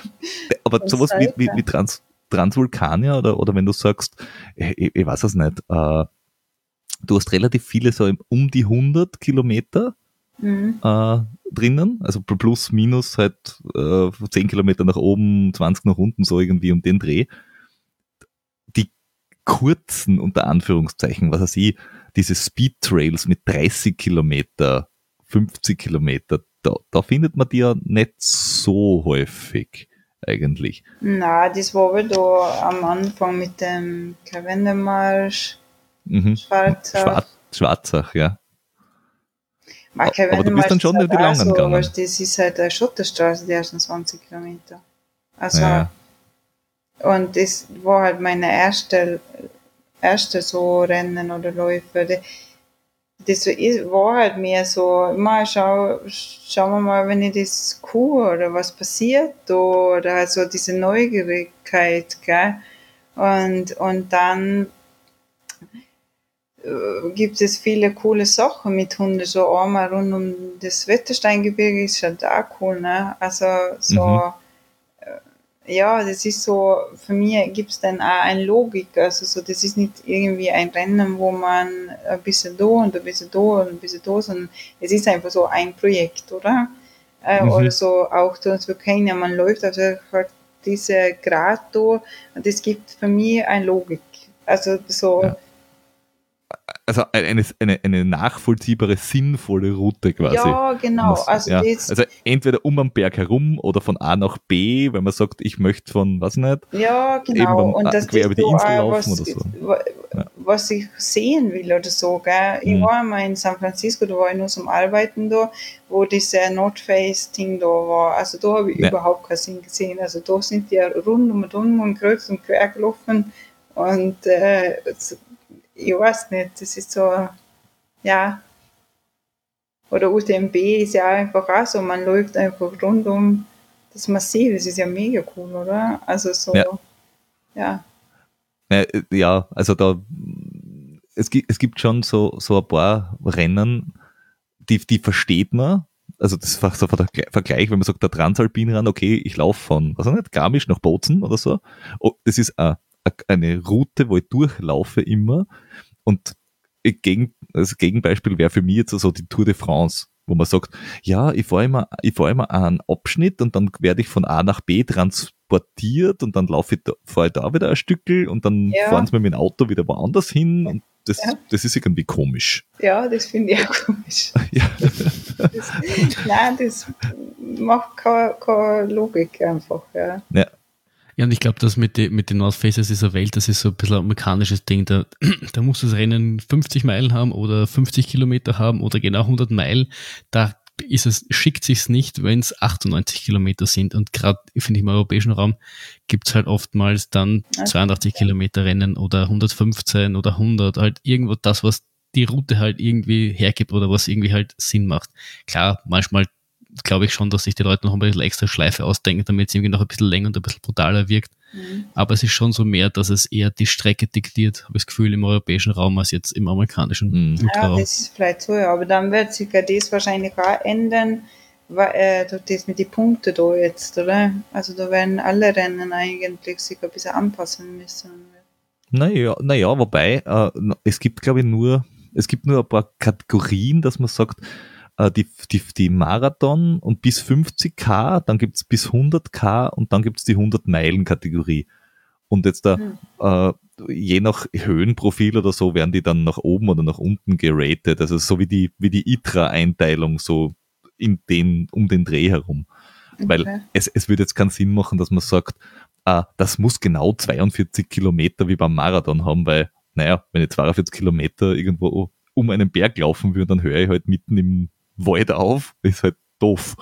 S1: aber sowas wie, wie, wie Trans, Transvulkanier oder, oder wenn du sagst, ich, ich weiß es nicht, äh, du hast relativ viele so um die 100 Kilometer mhm. äh, drinnen, also plus minus halt äh, 10 Kilometer nach oben, 20 nach unten, so irgendwie um den Dreh kurzen, unter Anführungszeichen, was weiß ich, diese Speed Trails mit 30 Kilometer, 50 Kilometer, da, da findet man die ja nicht so häufig eigentlich.
S3: Na, das war aber da am Anfang mit dem Kavendermarsch,
S1: mhm. Schwarzach. Schwar Schwarzach, ja. Aber, aber du bist dann schon halt die langen so, gegangen.
S3: das ist halt eine Schotterstraße, die ersten 20 Kilometer. Also ja. Und das war halt meine erste, erste so Rennen oder Läufe. Das war halt mehr so, mal schau, schauen wir mal, wenn ich das cool oder was passiert da, oder halt so diese Neugierigkeit, gell? Und, und dann äh, gibt es viele coole Sachen mit Hunden, so einmal rund um das Wettersteingebirge ist halt auch cool, ne? Also so, mhm ja, das ist so, für mich gibt es dann auch eine Logik. Also so, das ist nicht irgendwie ein Rennen, wo man ein bisschen da und ein bisschen da und ein bisschen da, sondern es ist einfach so ein Projekt, oder? Äh, mhm. Oder so auch kennen ja, man läuft auf halt diese Grad da und das gibt für mich eine Logik. Also so, ja
S1: also eine, eine, eine nachvollziehbare, sinnvolle Route quasi.
S3: Ja, genau.
S1: Also, ja. also entweder um am Berg herum oder von A nach B, wenn man sagt, ich möchte von, was nicht,
S3: ja, genau. Eben und das quer über die Insel laufen was, oder so. Was ich sehen will oder so. Gell? Ich mhm. war einmal in San Francisco, da war ich nur zum Arbeiten da, wo dieser North Face-Ding da war. Also da habe ich ja. überhaupt keinen Sinn gesehen. Also da sind die ja rund um und um und quer gelaufen und äh, ich weiß nicht, das ist so, ja. Oder UTMB ist ja einfach auch so, man läuft einfach rund um das Massiv, das ist ja mega cool, oder? Also so, ja.
S1: Ja, ja also da, es gibt, es gibt schon so, so ein paar Rennen, die, die versteht man, also das ist so der Vergleich, wenn man sagt, der Transalpinrand, okay, ich laufe von, was auch nicht, Garmisch nach Bozen oder so. Oh, das ist eine eine Route, wo ich durchlaufe immer. Und gegen, das Gegenbeispiel wäre für mich jetzt so die Tour de France, wo man sagt, ja, ich fahre immer, ich fahre immer einen Abschnitt und dann werde ich von A nach B transportiert und dann laufe ich da, fahre ich da wieder ein Stückel und dann ja. fahren sie mir mit dem Auto wieder woanders hin und das, ja. das ist irgendwie komisch.
S3: Ja, das finde ich auch komisch. ja. das, nein, das macht keine, keine Logik einfach. Ja.
S2: ja. Ja, und ich glaube, das mit, die, mit den North Faces dieser Welt, das ist so ein bisschen ein amerikanisches Ding. Da, da muss das Rennen 50 Meilen haben oder 50 Kilometer haben oder genau 100 Meilen. Da ist es, schickt sich's nicht, wenn es 98 Kilometer sind. Und gerade, finde ich, im europäischen Raum gibt's halt oftmals dann 82 Kilometer Rennen oder 115 oder 100. Halt irgendwo das, was die Route halt irgendwie hergibt oder was irgendwie halt Sinn macht. Klar, manchmal glaube ich schon, dass sich die Leute noch ein bisschen extra Schleife ausdenken, damit es irgendwie noch ein bisschen länger und ein bisschen brutaler wirkt. Mhm. Aber es ist schon so mehr, dass es eher die Strecke diktiert, habe ich das Gefühl, im europäischen Raum als jetzt im amerikanischen
S3: mhm. Ja, das ist vielleicht so, ja. aber dann wird sich ja das wahrscheinlich auch ändern, weil, äh, das mit den Punkten da jetzt, oder? Also da werden alle Rennen eigentlich sich ein bisschen anpassen müssen.
S1: Naja, naja wobei, äh, es gibt glaube ich nur, es gibt nur ein paar Kategorien, dass man sagt, äh, die, die, die Marathon und bis 50k, dann gibt's bis 100k und dann gibt's die 100-Meilen-Kategorie. Und jetzt da, mhm. äh, je nach Höhenprofil oder so, werden die dann nach oben oder nach unten geratet. Also so wie die, wie die ITRA-Einteilung, so in den, um den Dreh herum. Okay. Weil es, es würde jetzt keinen Sinn machen, dass man sagt, ah, das muss genau 42 Kilometer wie beim Marathon haben, weil, naja, wenn ich 42 Kilometer irgendwo um einen Berg laufen würde, dann höre ich halt mitten im Wald auf, ist halt doof.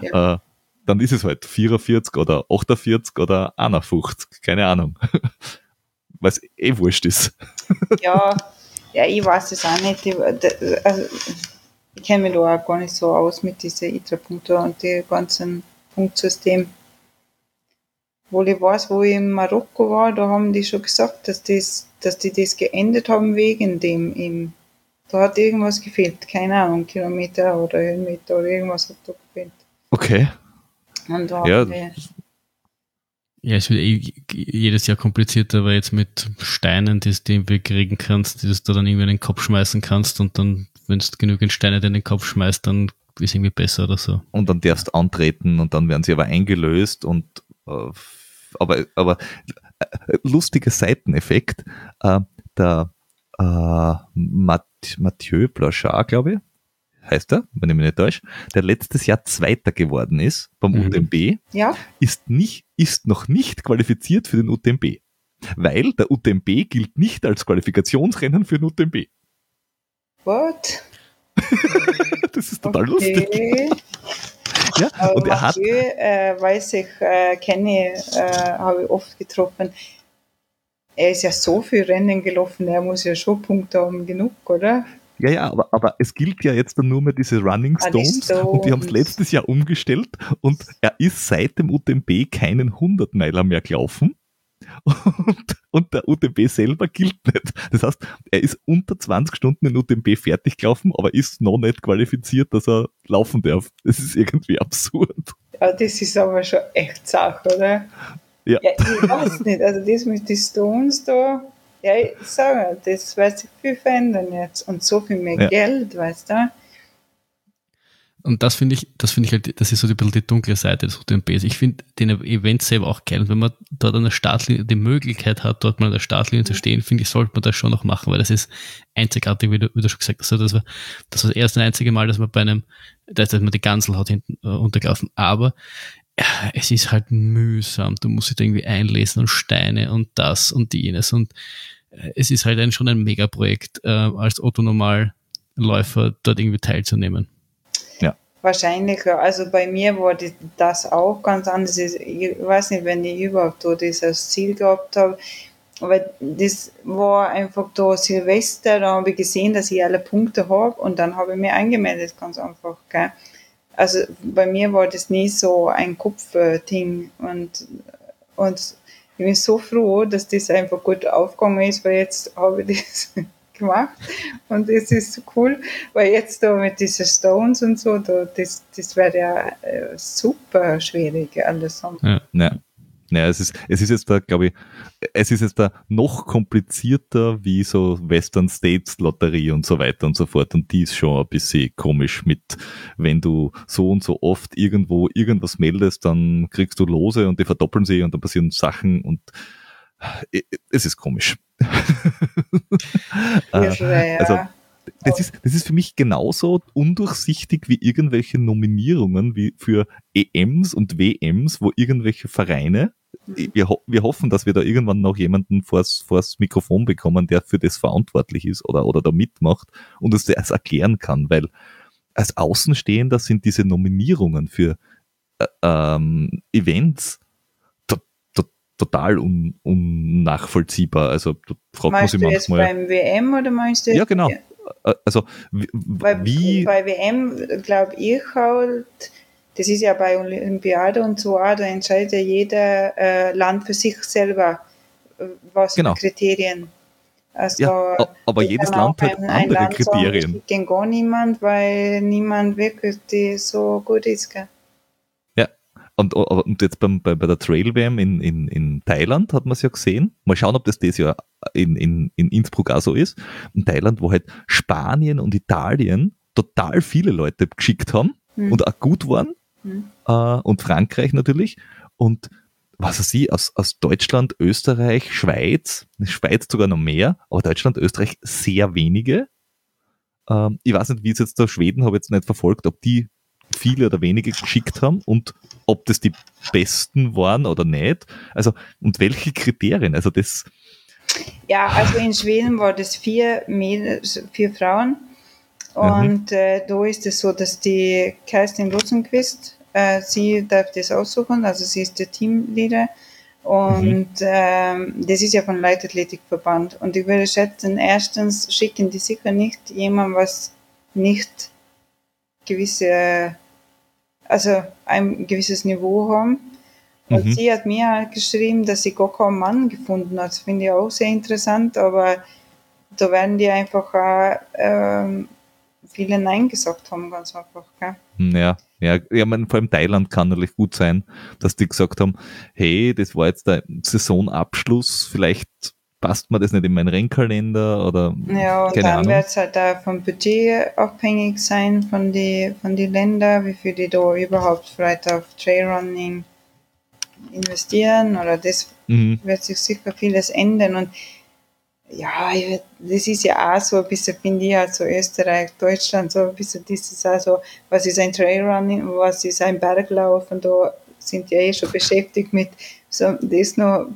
S1: Ja. Äh, dann ist es halt 44 oder 48 oder 51, keine Ahnung. Weil es eh wurscht ist.
S3: Ja, ja, ich weiß es auch nicht. Ich, also, ich kenne mich da auch gar nicht so aus mit diesen ITRA-Punkten und dem ganzen Punktsystem. Wo ich weiß, wo ich in Marokko war, da haben die schon gesagt, dass, das, dass die das geändert haben wegen dem eben. Da hat irgendwas gefehlt, keine Ahnung, Kilometer oder Höhenmeter oder irgendwas hat da gefehlt.
S1: Okay.
S3: Und da
S1: ja.
S2: ja, es wird eh jedes Jahr komplizierter, weil jetzt mit Steinen, die du irgendwie kriegen kannst, die du dann irgendwie in den Kopf schmeißen kannst und dann, wenn du genügend Steine in den Kopf schmeißt, dann ist irgendwie besser oder so.
S1: Und dann darfst du antreten und dann werden sie aber eingelöst und äh, aber, aber äh, lustiger Seiteneffekt, äh, der äh, Mathieu Blanchard, glaube ich, heißt er, wenn ich mich nicht täusche, der letztes Jahr Zweiter geworden ist beim mhm. UTMB,
S3: ja.
S1: ist, nicht, ist noch nicht qualifiziert für den UTMB. Weil der UTMB gilt nicht als Qualifikationsrennen für den UTMB.
S3: What?
S1: das ist total okay. lustig.
S3: ja, Aber und er Mathieu, hat, äh, weiß ich, äh, kenne, äh, habe ich oft getroffen er ist ja so viel Rennen gelaufen, er muss ja schon Punkte haben genug, oder?
S1: Ja, ja, aber, aber es gilt ja jetzt dann nur mehr diese Running Stones, Stones. und die haben es letztes Jahr umgestellt und er ist seit dem UTMB keinen 100 Meiler mehr gelaufen und, und, der UTMB selber gilt nicht. Das heißt, er ist unter 20 Stunden in UTMB fertig gelaufen, aber ist noch nicht qualifiziert, dass er laufen darf. Das ist irgendwie absurd.
S3: Ja, das ist aber schon echt Sache, oder? Ja. ja. ich weiß nicht. Also das mit den Stones da, ja, ich sage, das wird sich viel verändern jetzt. Und so viel mehr ja. Geld, weißt du?
S2: Und das finde ich, das finde ich halt, das ist so ein bisschen die dunkle Seite des UTMBs. Ich finde den Event selber auch geil. Und wenn man dort an der Startlinie die Möglichkeit hat, dort mal an der Startlinie zu stehen, finde ich, sollte man das schon noch machen, weil das ist einzigartig, wie du, wie du schon gesagt hast. Also das war, das war das erste und einzige Mal, dass man bei einem, dass man die Gansel hat hinten äh, untergelaufen. Aber es ist halt mühsam. Du musst dich da irgendwie einlesen und Steine und das und jenes. Und äh, es ist halt ein, schon ein Megaprojekt, äh, als Otto-Normalläufer dort irgendwie teilzunehmen.
S1: Ja.
S3: Wahrscheinlich, also bei mir war das auch ganz anders. Ich weiß nicht, wenn ich überhaupt da dieses Ziel gehabt habe, aber das war einfach da Silvester, da habe ich gesehen, dass ich alle Punkte habe und dann habe ich mich angemeldet, ganz einfach. Gell? Also bei mir war das nie so ein Kopfding und, und ich bin so froh, dass das einfach gut aufgegangen ist, weil jetzt habe ich das gemacht und das ist cool, weil jetzt da mit diesen Stones und so, da, das, das wäre ja äh, super schwierig alles.
S1: Ja, ja. Naja, es ist, es ist jetzt da, glaube ich, es ist jetzt da noch komplizierter wie so Western States Lotterie und so weiter und so fort. Und die ist schon ein bisschen komisch mit, wenn du so und so oft irgendwo irgendwas meldest, dann kriegst du Lose und die verdoppeln sie und dann passieren Sachen und äh, es ist komisch.
S3: Äh,
S1: also, das ist, das ist für mich genauso undurchsichtig wie irgendwelche Nominierungen wie für EMs und WMs, wo irgendwelche Vereine wir, wir hoffen, dass wir da irgendwann noch jemanden vors, vors Mikrofon bekommen, der für das verantwortlich ist oder, oder da mitmacht und uns das erklären kann, weil als Außenstehender sind diese Nominierungen für äh, ähm, Events to, to, total un, unnachvollziehbar. Also
S3: fragt meinst man sich manchmal. beim WM oder meinst du
S1: Ja, genau. Äh, also
S3: bei,
S1: wie.
S3: Bei WM glaube ich halt, das ist ja bei Olympiade und so auch, da entscheidet ja jeder äh, Land für sich selber, äh, was
S1: Genau.
S3: für Kriterien. Also,
S1: Ja, aber jedes Land hat
S3: ein- ein
S1: andere
S3: Land sagen,
S1: Kriterien.
S3: Ich kenne gar niemand, weil niemand wirklich die so gut ist. Gell?
S1: Ja. Und, und jetzt beim, bei, bei der Trail WM in, in, in Thailand hat man es ja gesehen. Mal schauen, ob das das Jahr in, in, in Innsbruck auch so ist. In Thailand, wo halt Spanien und Italien total viele Leute geschickt haben
S3: Hm.
S1: und auch gut waren.
S3: Hm.
S1: Äh, und Frankreich natürlich. Und was weiß ich, aus, aus Deutschland, Österreich, Schweiz, Schweiz sogar noch mehr, aber Deutschland, Österreich sehr wenige. Ähm, ich weiß nicht, wie es jetzt da Schweden, habe jetzt nicht verfolgt, ob die viele oder wenige geschickt haben und ob das die besten waren oder nicht. Also, und welche Kriterien? Also das,
S3: Ja, also in Schweden war das vier Mädels, vier Frauen. Und äh, da ist es so, dass die Kerstin Rosenquist, äh, sie darf das aussuchen, also sie ist der Teamleader. Und ähm, das ist ja von Leichtathletikverband. Und ich würde schätzen, erstens schicken die sicher nicht jemand, was nicht gewisse, also ein gewisses Niveau haben. Und
S1: Mhm.
S3: sie hat mir halt geschrieben, dass sie gar keinen Mann gefunden hat. Das finde ich auch sehr interessant, aber da werden die einfach auch ähm, viele Nein gesagt haben, ganz einfach. Gell?
S1: ja, ja, ja, man, vor allem Thailand kann natürlich gut sein, dass die gesagt haben, hey, das war jetzt der Saisonabschluss, vielleicht passt mir das nicht in meinen Rennkalender oder
S3: Ja, und dann wird es halt auch vom Budget abhängig sein von die, von die Länder, wie viel die da überhaupt vielleicht auf Trailrunning investieren oder das
S1: Mhm.
S3: wird sich sicher vieles ändern und ja, das ist ja auch so ein bisschen, finde ich, also Österreich, Deutschland, so ein bisschen dieses auch so, was ist ein Trailrunning, was ist ein Berglauf und da sind die eh schon beschäftigt mit so, das noch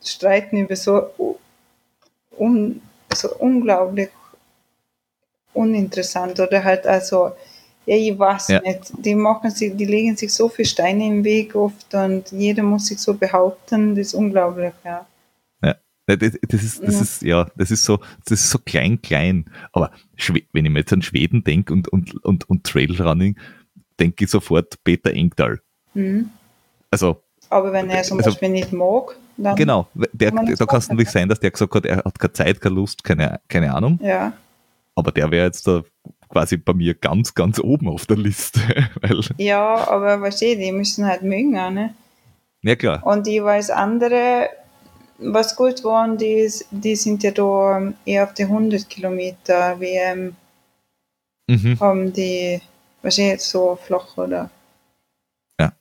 S3: bestreiten über so, un, so unglaublich uninteressant oder halt also, ja, ich weiß
S1: Ja.
S3: nicht, die machen sich, die legen sich so viele Steine im Weg oft und jeder muss sich so behaupten, das ist unglaublich, ja.
S1: Das, das ist, das
S3: Ja.
S1: ist, ja, das ist so, das ist so klein, klein. Aber wenn ich mir jetzt an Schweden denke und, und, und, und Trailrunning, denke ich sofort Peter Engdahl.
S3: Mhm.
S1: Also,
S3: Aber wenn er zum
S1: Also-
S3: Beispiel nicht mag, dann
S1: genau, der,
S3: Kann
S1: da kann es natürlich sein, dass der gesagt hat, er hat keine Zeit, keine Lust, keine, keine Ahnung.
S3: ja.
S1: Aber der wäre jetzt da quasi bei mir ganz, ganz oben auf der Liste.
S3: Ja, aber du, die müssen halt mögen, auch, ne?
S1: ja klar,
S3: Und ich weiß andere, was gut waren, die, ist- die sind ja da eher auf die 100 Kilometer WM,
S1: mhm.
S3: haben die, du, jetzt so flach oder.
S1: Ja.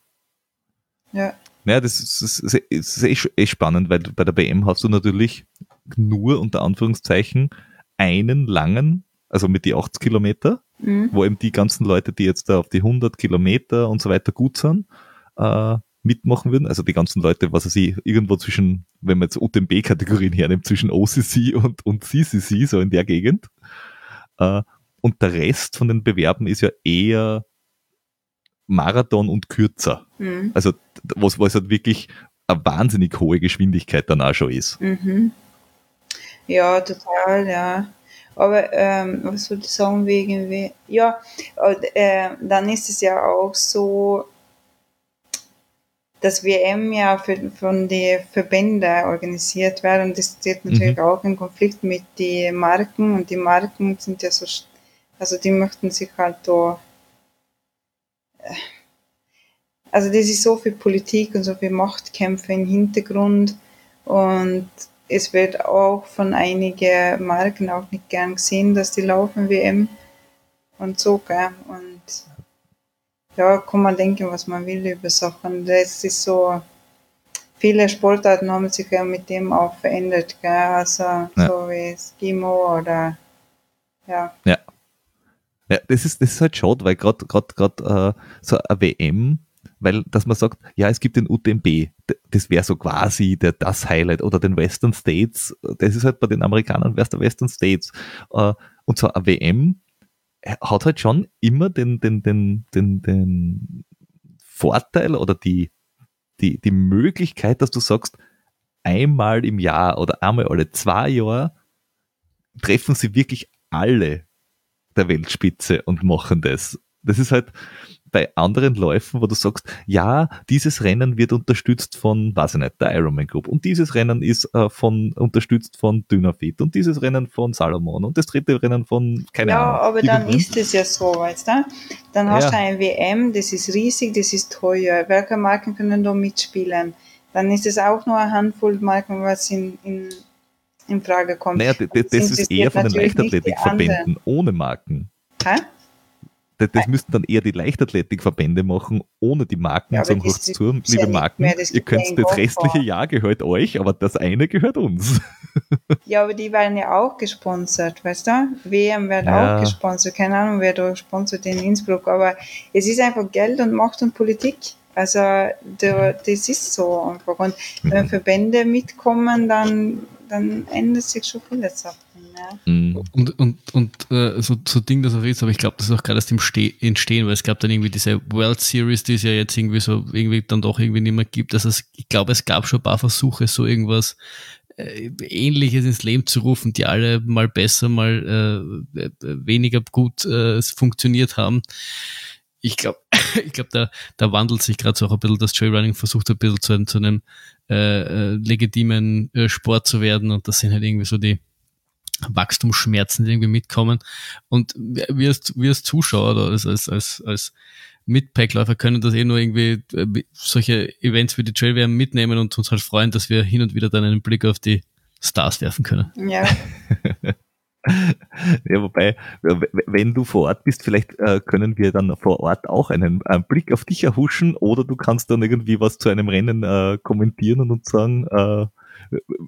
S3: Ja.
S1: Ja, das ist, das ist, das ist eh, eh spannend, weil bei der WM hast du natürlich nur unter Anführungszeichen einen langen, also mit die 80 Kilometer,
S3: Mhm.
S1: wo eben die ganzen Leute, die jetzt da auf die 100 Kilometer und so weiter gut sind, äh, mitmachen würden. Also die ganzen Leute, was weiß ich, irgendwo zwischen, wenn man jetzt UTMB-Kategorien hernimmt, zwischen OCC und, und CCC, so in der Gegend. Äh, und der Rest von den Bewerben ist ja eher Marathon und kürzer.
S3: Mhm.
S1: Also was, was halt wirklich eine wahnsinnig hohe Geschwindigkeit dann auch schon ist.
S3: Mhm. Ja, total, ja. Aber ähm, was würde ich sagen, wegen we ja, äh, dann ist es ja auch so, dass WM ja für, von den Verbänden organisiert wird und das steht natürlich auch im Konflikt mit den Marken. Und die Marken sind ja so, also die möchten sich halt da, äh, also das ist so viel Politik und so viel Machtkämpfe im Hintergrund. Und es wird auch von einigen Marken auch nicht gern gesehen, dass die laufen WM und so, gell? Und ja, kann man denken, was man will über Sachen. Das ist so, viele Sportarten haben sich ja mit dem auch verändert, gell? Also so wie Skimo oder ja.
S1: Ja. Ja, das ist, das ist halt schade, weil gerade grad, grad, äh, so eine WM, weil, dass man sagt, ja, es gibt den UTMB, das wäre so quasi der, das Highlight oder den Western States, das ist halt bei den Amerikanern wär's der Western States. Äh, und so eine WM hat halt schon immer den, den, den, den, den Vorteil oder die, die, die Möglichkeit, dass du sagst, einmal im Jahr oder einmal alle zwei Jahre treffen sie wirklich alle der Weltspitze und machen das. Das ist halt bei anderen Läufen, wo du sagst, ja, dieses Rennen wird unterstützt von, weiß ich nicht, der Ironman Group und dieses Rennen ist äh, von, unterstützt von Dynafit und dieses Rennen von Salomon und das dritte Rennen von, keine
S3: ja,
S1: Ahnung.
S3: Ja, aber dann ist es ja so, weißt du? Dann hast ja. du ein WM, das ist riesig, das ist teuer. Welche Marken können da mitspielen? Dann ist es auch nur eine Handvoll Marken, was in, in, in Frage kommt.
S1: Naja, das, das, das ist eher von den Leichtathletikverbänden ohne Marken. Hä? Das, das müssten dann eher die Leichtathletikverbände machen, ohne die Marken ja, sagen, hoch zu, liebe Marken, ihr könnt das restliche vor. Jahr gehört euch, aber das eine gehört uns.
S3: Ja, aber die werden ja auch gesponsert, weißt du? WM wird ja. auch gesponsert, keine Ahnung, wer da sponsert in Innsbruck, aber es ist einfach Geld und Macht und Politik. Also da, das ist so einfach. Und wenn mhm. Verbände mitkommen, dann, dann ändert sich schon viele
S2: Mhm. Und, und, und äh, so, so Ding, das auch ist, aber ich glaube, das ist auch gerade erst im Ste Entstehen, weil es gab dann irgendwie diese World Series, die es ja jetzt irgendwie so irgendwie dann doch irgendwie nicht mehr gibt. Also es, ich glaube, es gab schon ein paar Versuche, so irgendwas äh, Ähnliches ins Leben zu rufen, die alle mal besser, mal äh, weniger gut äh, funktioniert haben. Ich glaube, ich glaube, da, da wandelt sich gerade so auch ein bisschen das Trailrunning, versucht ein bisschen zu, zu einem äh, äh, legitimen äh, Sport zu werden und das sind halt irgendwie so die Wachstumsschmerzen, die irgendwie mitkommen. Und wir als, wir als Zuschauer oder als, als, als, als Mitpackläufer können das eh nur irgendwie äh, solche Events wie die Trail WM mitnehmen und uns halt freuen, dass wir hin und wieder dann einen Blick auf die Stars werfen können.
S3: Ja.
S1: ja, wobei, wenn du vor Ort bist, vielleicht äh, können wir dann vor Ort auch einen, einen, Blick auf dich erhuschen oder du kannst dann irgendwie was zu einem Rennen äh, kommentieren und uns sagen, äh,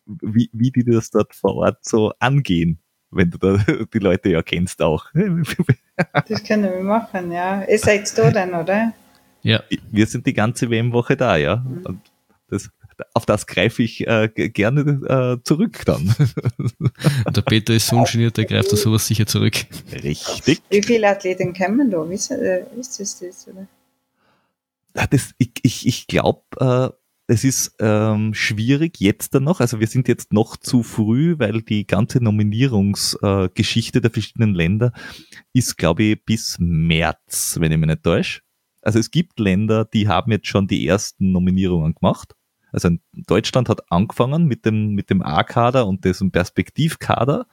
S1: wie, wie die das dort vor Ort so angehen, wenn du da die Leute ja kennst auch.
S3: das können wir machen, ja. Ihr seid da dann, oder?
S1: Ja. Wir sind die ganze WM-Woche da, ja. Mhm. Und das, auf das greife ich äh, gerne äh, zurück dann.
S2: Und der Peter ist so ungeniert, der greift da sowas sicher zurück.
S1: Richtig.
S3: Wie viele Athleten kennen da? Wisst ihr das, das, oder?
S1: Das, ich ich, ich glaube, äh, es ist ähm, schwierig jetzt dann noch, also wir sind jetzt noch zu früh, weil die ganze Nominierungsgeschichte äh, der verschiedenen Länder ist, glaube ich, bis März, wenn ich mich nicht täusche. Also es gibt Länder, die haben jetzt schon die ersten Nominierungen gemacht. Also Deutschland hat angefangen mit dem, mit dem A-Kader und diesem Perspektivkader,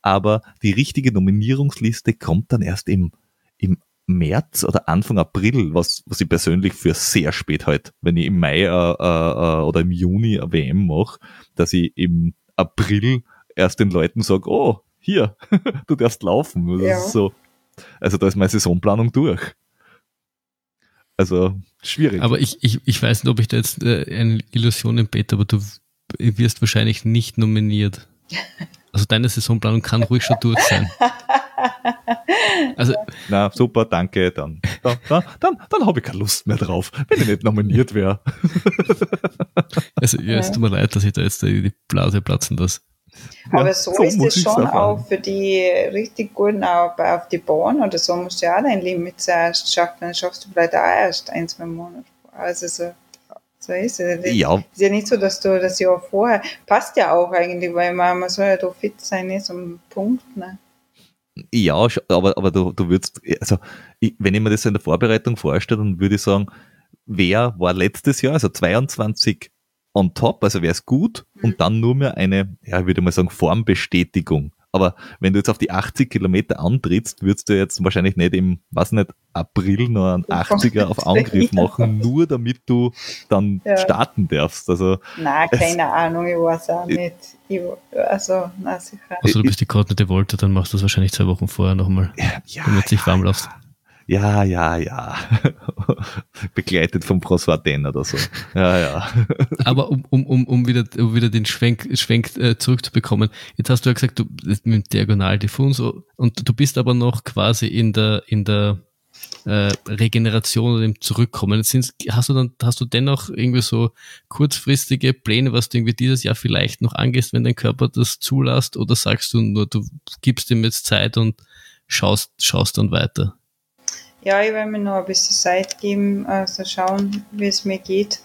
S1: aber die richtige Nominierungsliste kommt dann erst im, im März oder Anfang April, was, was ich persönlich für sehr spät halt, wenn ich im Mai äh, äh, oder im Juni eine WM mache, dass ich im April erst den Leuten sage, oh, hier, du darfst laufen. Ja. so. Also da ist meine Saisonplanung durch. Also schwierig.
S2: Aber ich, ich, ich weiß nicht, ob ich da jetzt äh, eine Illusion im Bett, aber du wirst wahrscheinlich nicht nominiert. Also deine Saisonplanung kann ruhig schon durch sein.
S1: Also, Na, super, danke. Dann, dann, dann, dann, dann habe ich keine Lust mehr drauf, wenn ich nicht nominiert wäre.
S2: Also, ja, es tut mir leid, dass ich da jetzt die Blase platzen lasse.
S3: Aber ja, so, so, ist es schon auch für die richtig guten Arbeit auf die Bahn oder so musst du ja auch dein Limit zuerst schaffen, dann schaffst du vielleicht auch erst ein, zwei Monate. Also so, so ist es. Das ja. ist ja nicht so, dass du das Jahr vorher, passt ja auch eigentlich, weil man, man soll ja doch fit sein, nicht so ein Punkt, ne?
S1: Ja, aber, aber du, du würdest, also ich, wenn ich mir das in der Vorbereitung vorstelle, dann würde ich sagen, wer war letztes Jahr, also 22 on top, also wäre es gut mhm. und dann nur mehr eine, ja, ich würde mal sagen, Formbestätigung. Aber wenn du jetzt auf die 80 Kilometer antrittst, würdest du jetzt wahrscheinlich nicht im, was nicht, April noch einen 80er auf Angriff machen, nur damit du dann ja. starten darfst. Also,
S3: nein, keine Ahnung, ich weiß auch nicht. Ich, also, na sicher.
S2: Also du bist die geordnete Wolte, dann machst du es wahrscheinlich zwei Wochen vorher nochmal, ja, damit ja, sich warm läuft.
S1: Ja, ja, ja. Begleitet vom Prosvaten oder so. Ja, ja.
S2: Aber um, um, um, um, wieder, um wieder den Schwenk, Schwenk äh, zurückzubekommen, jetzt hast du ja gesagt, du mit Diagonal diffus und du bist aber noch quasi in der, in der äh, Regeneration oder dem Zurückkommen. Sind, hast du dann, hast du dennoch irgendwie so kurzfristige Pläne, was du irgendwie dieses Jahr vielleicht noch angehst, wenn dein Körper das zulässt, oder sagst du nur, du gibst ihm jetzt Zeit und schaust, schaust dann weiter?
S3: Ja, ich werde mir noch ein bisschen Zeit geben, also schauen, wie es mir geht.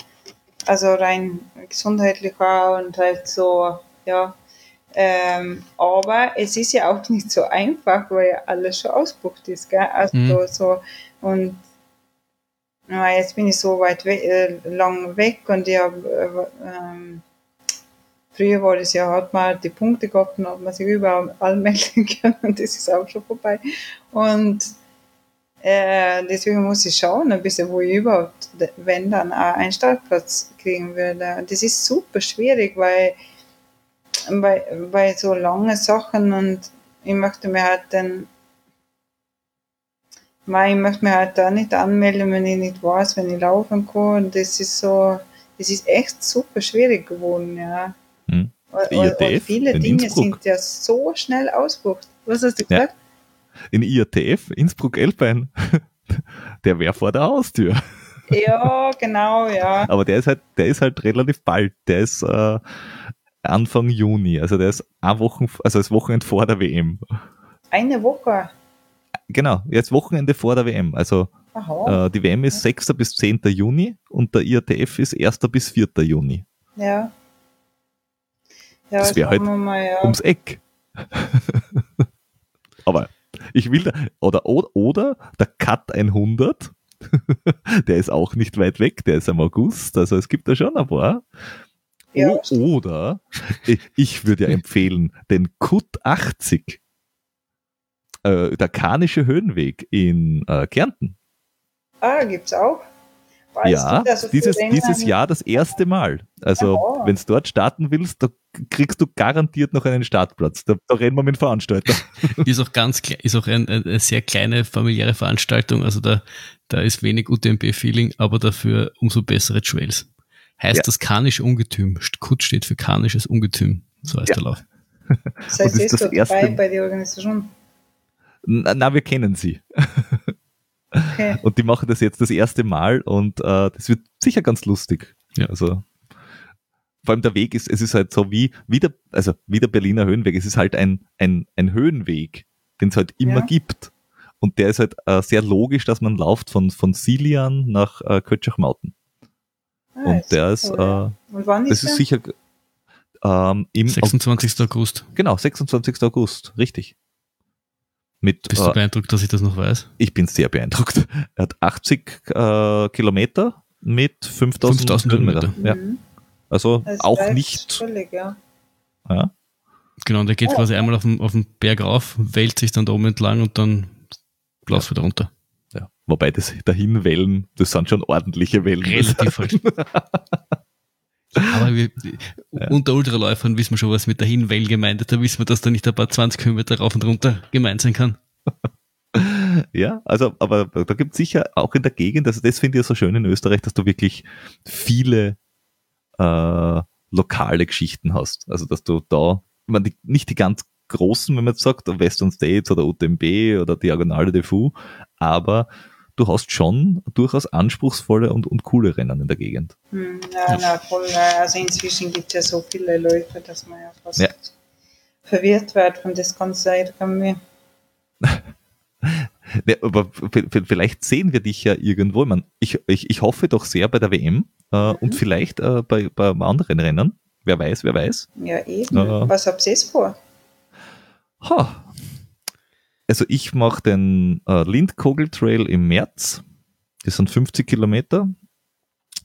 S3: Also rein gesundheitlich auch und halt so, ja. Ähm, aber es ist ja auch nicht so einfach, weil ja alles schon ausbucht ist, gell? Also mhm. so Und na, jetzt bin ich so weit we äh, lang weg und ich habe äh, ähm, früher war das ja, hat man die Punkte gehabt und hat man sich überall melden können und das ist auch schon vorbei. Und äh, deswegen muss ich schauen, ein bisschen, wo ich überhaupt, wenn dann einen Startplatz kriegen würde. Das ist super schwierig, weil bei, bei so langen Sachen und ich möchte mir halt dann ich möchte mich halt da nicht anmelden, wenn ich nicht weiß, wenn ich laufen kann. Und das ist so, das ist echt super schwierig geworden, ja. Hm. Und, und viele Dinge Innsbruck. sind ja so schnell ausgebucht. Was hast du gesagt?
S1: Ja. In IATF, Innsbruck Elbein, der wäre vor der Haustür.
S3: Ja, genau, ja.
S1: Aber der ist halt, der ist halt relativ bald. Der ist äh, Anfang Juni. Also der ist eine Woche, also das Wochenende vor der WM.
S3: Eine Woche.
S1: Genau, jetzt Wochenende vor der WM. Also äh, die WM ist 6. bis 10. Juni und der IATF ist 1. bis 4. Juni.
S3: Ja.
S1: ja das wäre halt mal, ja. ums Eck. Aber ich will da, oder, oder der Cut 100, der ist auch nicht weit weg, der ist im August, also es gibt da schon ein paar. Ja. Oder ich würde ja empfehlen, den Cut 80 äh, der Karnische Höhenweg in äh, Kärnten.
S3: Ah, gibt's auch.
S1: Weiß ja, so dieses, dieses Jahr das erste Mal. Also, wenn du dort starten willst, da kriegst du garantiert noch einen Startplatz. Da, da reden wir mit dem Veranstalter.
S2: ist auch ganz ist auch ein, eine sehr kleine familiäre Veranstaltung. Also da, da ist wenig UTMB-Feeling, aber dafür umso bessere Trails. Heißt ja. das Karnische Ungetüm. Kut steht für Karnisches Ungetüm. So heißt ja. der Lauf.
S3: Das heißt, ist das erste, bei der Organisation?
S1: Na, na wir kennen sie. Okay. Und die machen das jetzt das erste Mal und äh, das wird sicher ganz lustig. Ja. Also vor allem der Weg ist, es ist halt so wie, wie der, also wie der Berliner Höhenweg, es ist halt ein, ein, ein Höhenweg, den es halt immer ja. gibt. Und der ist halt äh, sehr logisch, dass man läuft von, von Silian nach äh, Kötschachmauten. Ah, und der ist, cool, ja. äh, und wann ist das der? ist sicher
S2: ähm, im 26. August.
S1: Genau, 26. August, richtig. Mit,
S2: Bist du äh, beeindruckt, dass ich das noch weiß?
S1: Ich bin sehr beeindruckt. Er hat 80 äh, Kilometer mit 5000, 5000 Kilometer. Ja. Mhm. Also auch nicht. Völlig, ja.
S2: ja. Genau, und der geht oh. quasi einmal auf den, auf den Berg rauf, wählt sich dann da oben entlang und dann läuft ja. wieder runter.
S1: Ja. Wobei das dahin Wellen, das sind schon ordentliche Wellen.
S2: Relativ halt. Aber wir, ja. unter Ultraläufern wissen wir schon, was mit der Hinwell gemeint ist. Da wissen wir, dass da nicht ein paar 20 Kilometer rauf und runter gemeint sein kann.
S1: Ja, also, aber da gibt es sicher auch in der Gegend, also das finde ich ja so schön in Österreich, dass du wirklich viele äh, lokale Geschichten hast. Also, dass du da, man, die, nicht die ganz großen, wenn man jetzt sagt, Western States oder UTMB oder Diagonale de Fou, aber du hast schon durchaus anspruchsvolle und, und coole Rennen in der Gegend.
S3: Hm, ja, na, voll. Also inzwischen gibt es ja so viele Läufe, dass man ja fast ja. verwirrt wird von das ganze mir.
S1: Ja, aber vielleicht sehen wir dich ja irgendwo. Man, ich, ich, ich hoffe doch sehr bei der WM äh, mhm. und vielleicht äh, bei, bei anderen Rennen. Wer weiß, wer weiß.
S3: Ja, eben. Äh, Was habt ihr vor?
S1: Ha, also ich mache den äh, Lindkogel Trail im März. Das sind 50 Kilometer.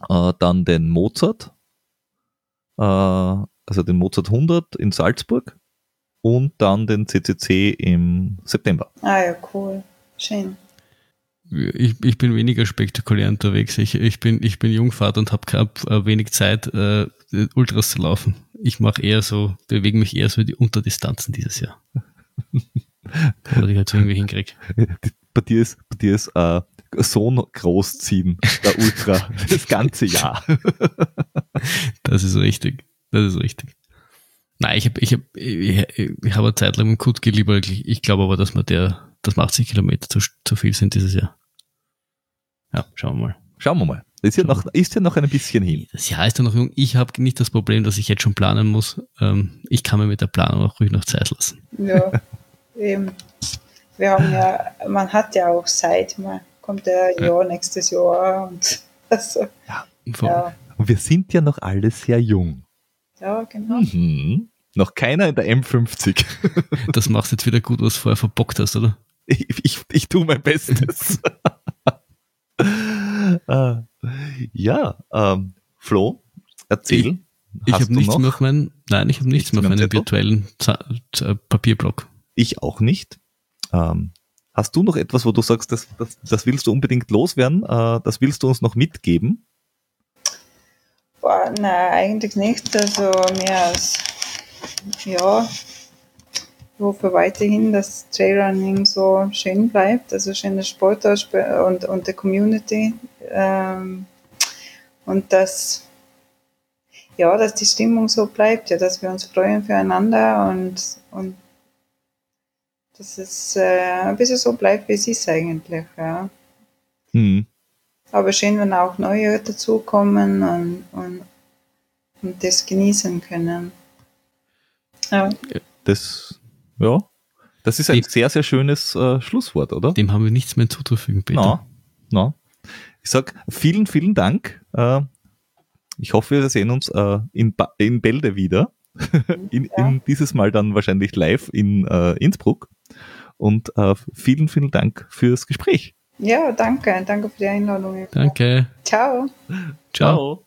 S1: Äh, dann den Mozart. Äh, also den Mozart 100 in Salzburg. Und dann den CCC im September.
S3: Ah ja, cool. Schön.
S2: Ich, ich bin weniger spektakulär unterwegs. Ich, ich, bin, ich bin Jungvater und habe äh, wenig Zeit, äh, Ultras zu laufen. Ich mache eher so, bewege mich eher so die Unterdistanzen dieses Jahr. Oder ich halt irgendwie hinkriege.
S1: Bei dir ist, bei dir ist äh, Sohn großziehen, der Ultra, das ganze Jahr.
S2: das ist richtig. Das ist richtig. Nein, ich habe ich hab, ich, ich hab eine Zeit lang mit Kut geliebert. Ich, glaube aber, dass man der, dass 80 Kilometer zu, zu viel sind dieses Jahr. Ja, schauen wir mal.
S1: Schauen wir mal. Ist ja, noch, ist ja noch ein bisschen hin.
S2: Das Jahr ist ja noch jung. Ich habe nicht das Problem, dass ich jetzt schon planen muss. Ähm, ich kann mir mit der Planung auch ruhig noch Zeit lassen.
S3: Ja. eben, wir haben ja, man hat ja auch Zeit, man kommt ja, ja. nächstes Jahr und also,
S1: ja, ja. Und wir sind ja noch alle sehr jung.
S3: Ja, genau.
S1: Mhm. Noch keiner in der M50.
S2: das machst jetzt wieder gut, was du vorher verbockt hast, oder?
S1: Ich, ich, ich tue mein Bestes. Äh, ja, ähm, Flo, erzähl.
S2: Ich
S1: Hast
S2: habe
S1: du
S2: nichts
S1: noch?
S2: mehr auf meinen, nein, ich habe nichts mehr auf
S1: Zettel?
S2: virtuellen Za- Z- Papierblock.
S1: Ich auch nicht. Ähm, hast du noch etwas, wo du sagst, das, das, das willst du unbedingt loswerden? Äh, das willst du uns noch mitgeben?
S3: Boah, nein, eigentlich nicht. Also mehr als, ja, ich hoffe weiterhin, dass Trailrunning so schön bleibt, also schöner Sport und, und der Community. Ähm, und dass, ja, dass die Stimmung so bleibt, ja, dass wir uns freuen füreinander und, und dass es äh, ein bisschen so bleibt, wie es ist eigentlich, ja.
S1: Hm.
S3: Aber schön, wenn auch neue dazukommen und, und, und das genießen können. Ja,
S1: Das, ja, das ist ein
S2: Die-
S1: sehr, sehr schönes äh, Schlusswort, oder?
S2: Dem haben wir nichts mehr hinzuzufügen, Peter.
S1: Na, na. Ich sag vielen, vielen Dank. Äh, ich hoffe, wir sehen uns äh, in, ba in Bälde wieder. in,
S3: Ja.
S1: in dieses Mal dann wahrscheinlich live in äh, Innsbruck. Und äh, vielen, vielen Dank fürs Gespräch.
S3: ja danke. Danke für die Einladung.
S2: Danke.
S3: Ciao.
S2: Ciao.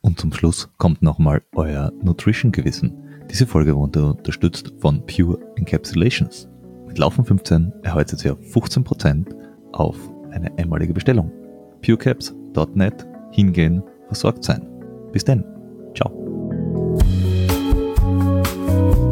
S1: Und zum Schluss kommt nochmal euer Nutrition-Gewissen. Diese Folge wurde unterstützt von Pure Encapsulations. Mit Laufen 15 erhaltet ihr 15% auf eine einmalige Bestellung. purecaps.net hingehen, versorgt sein. Bis denn. Bye.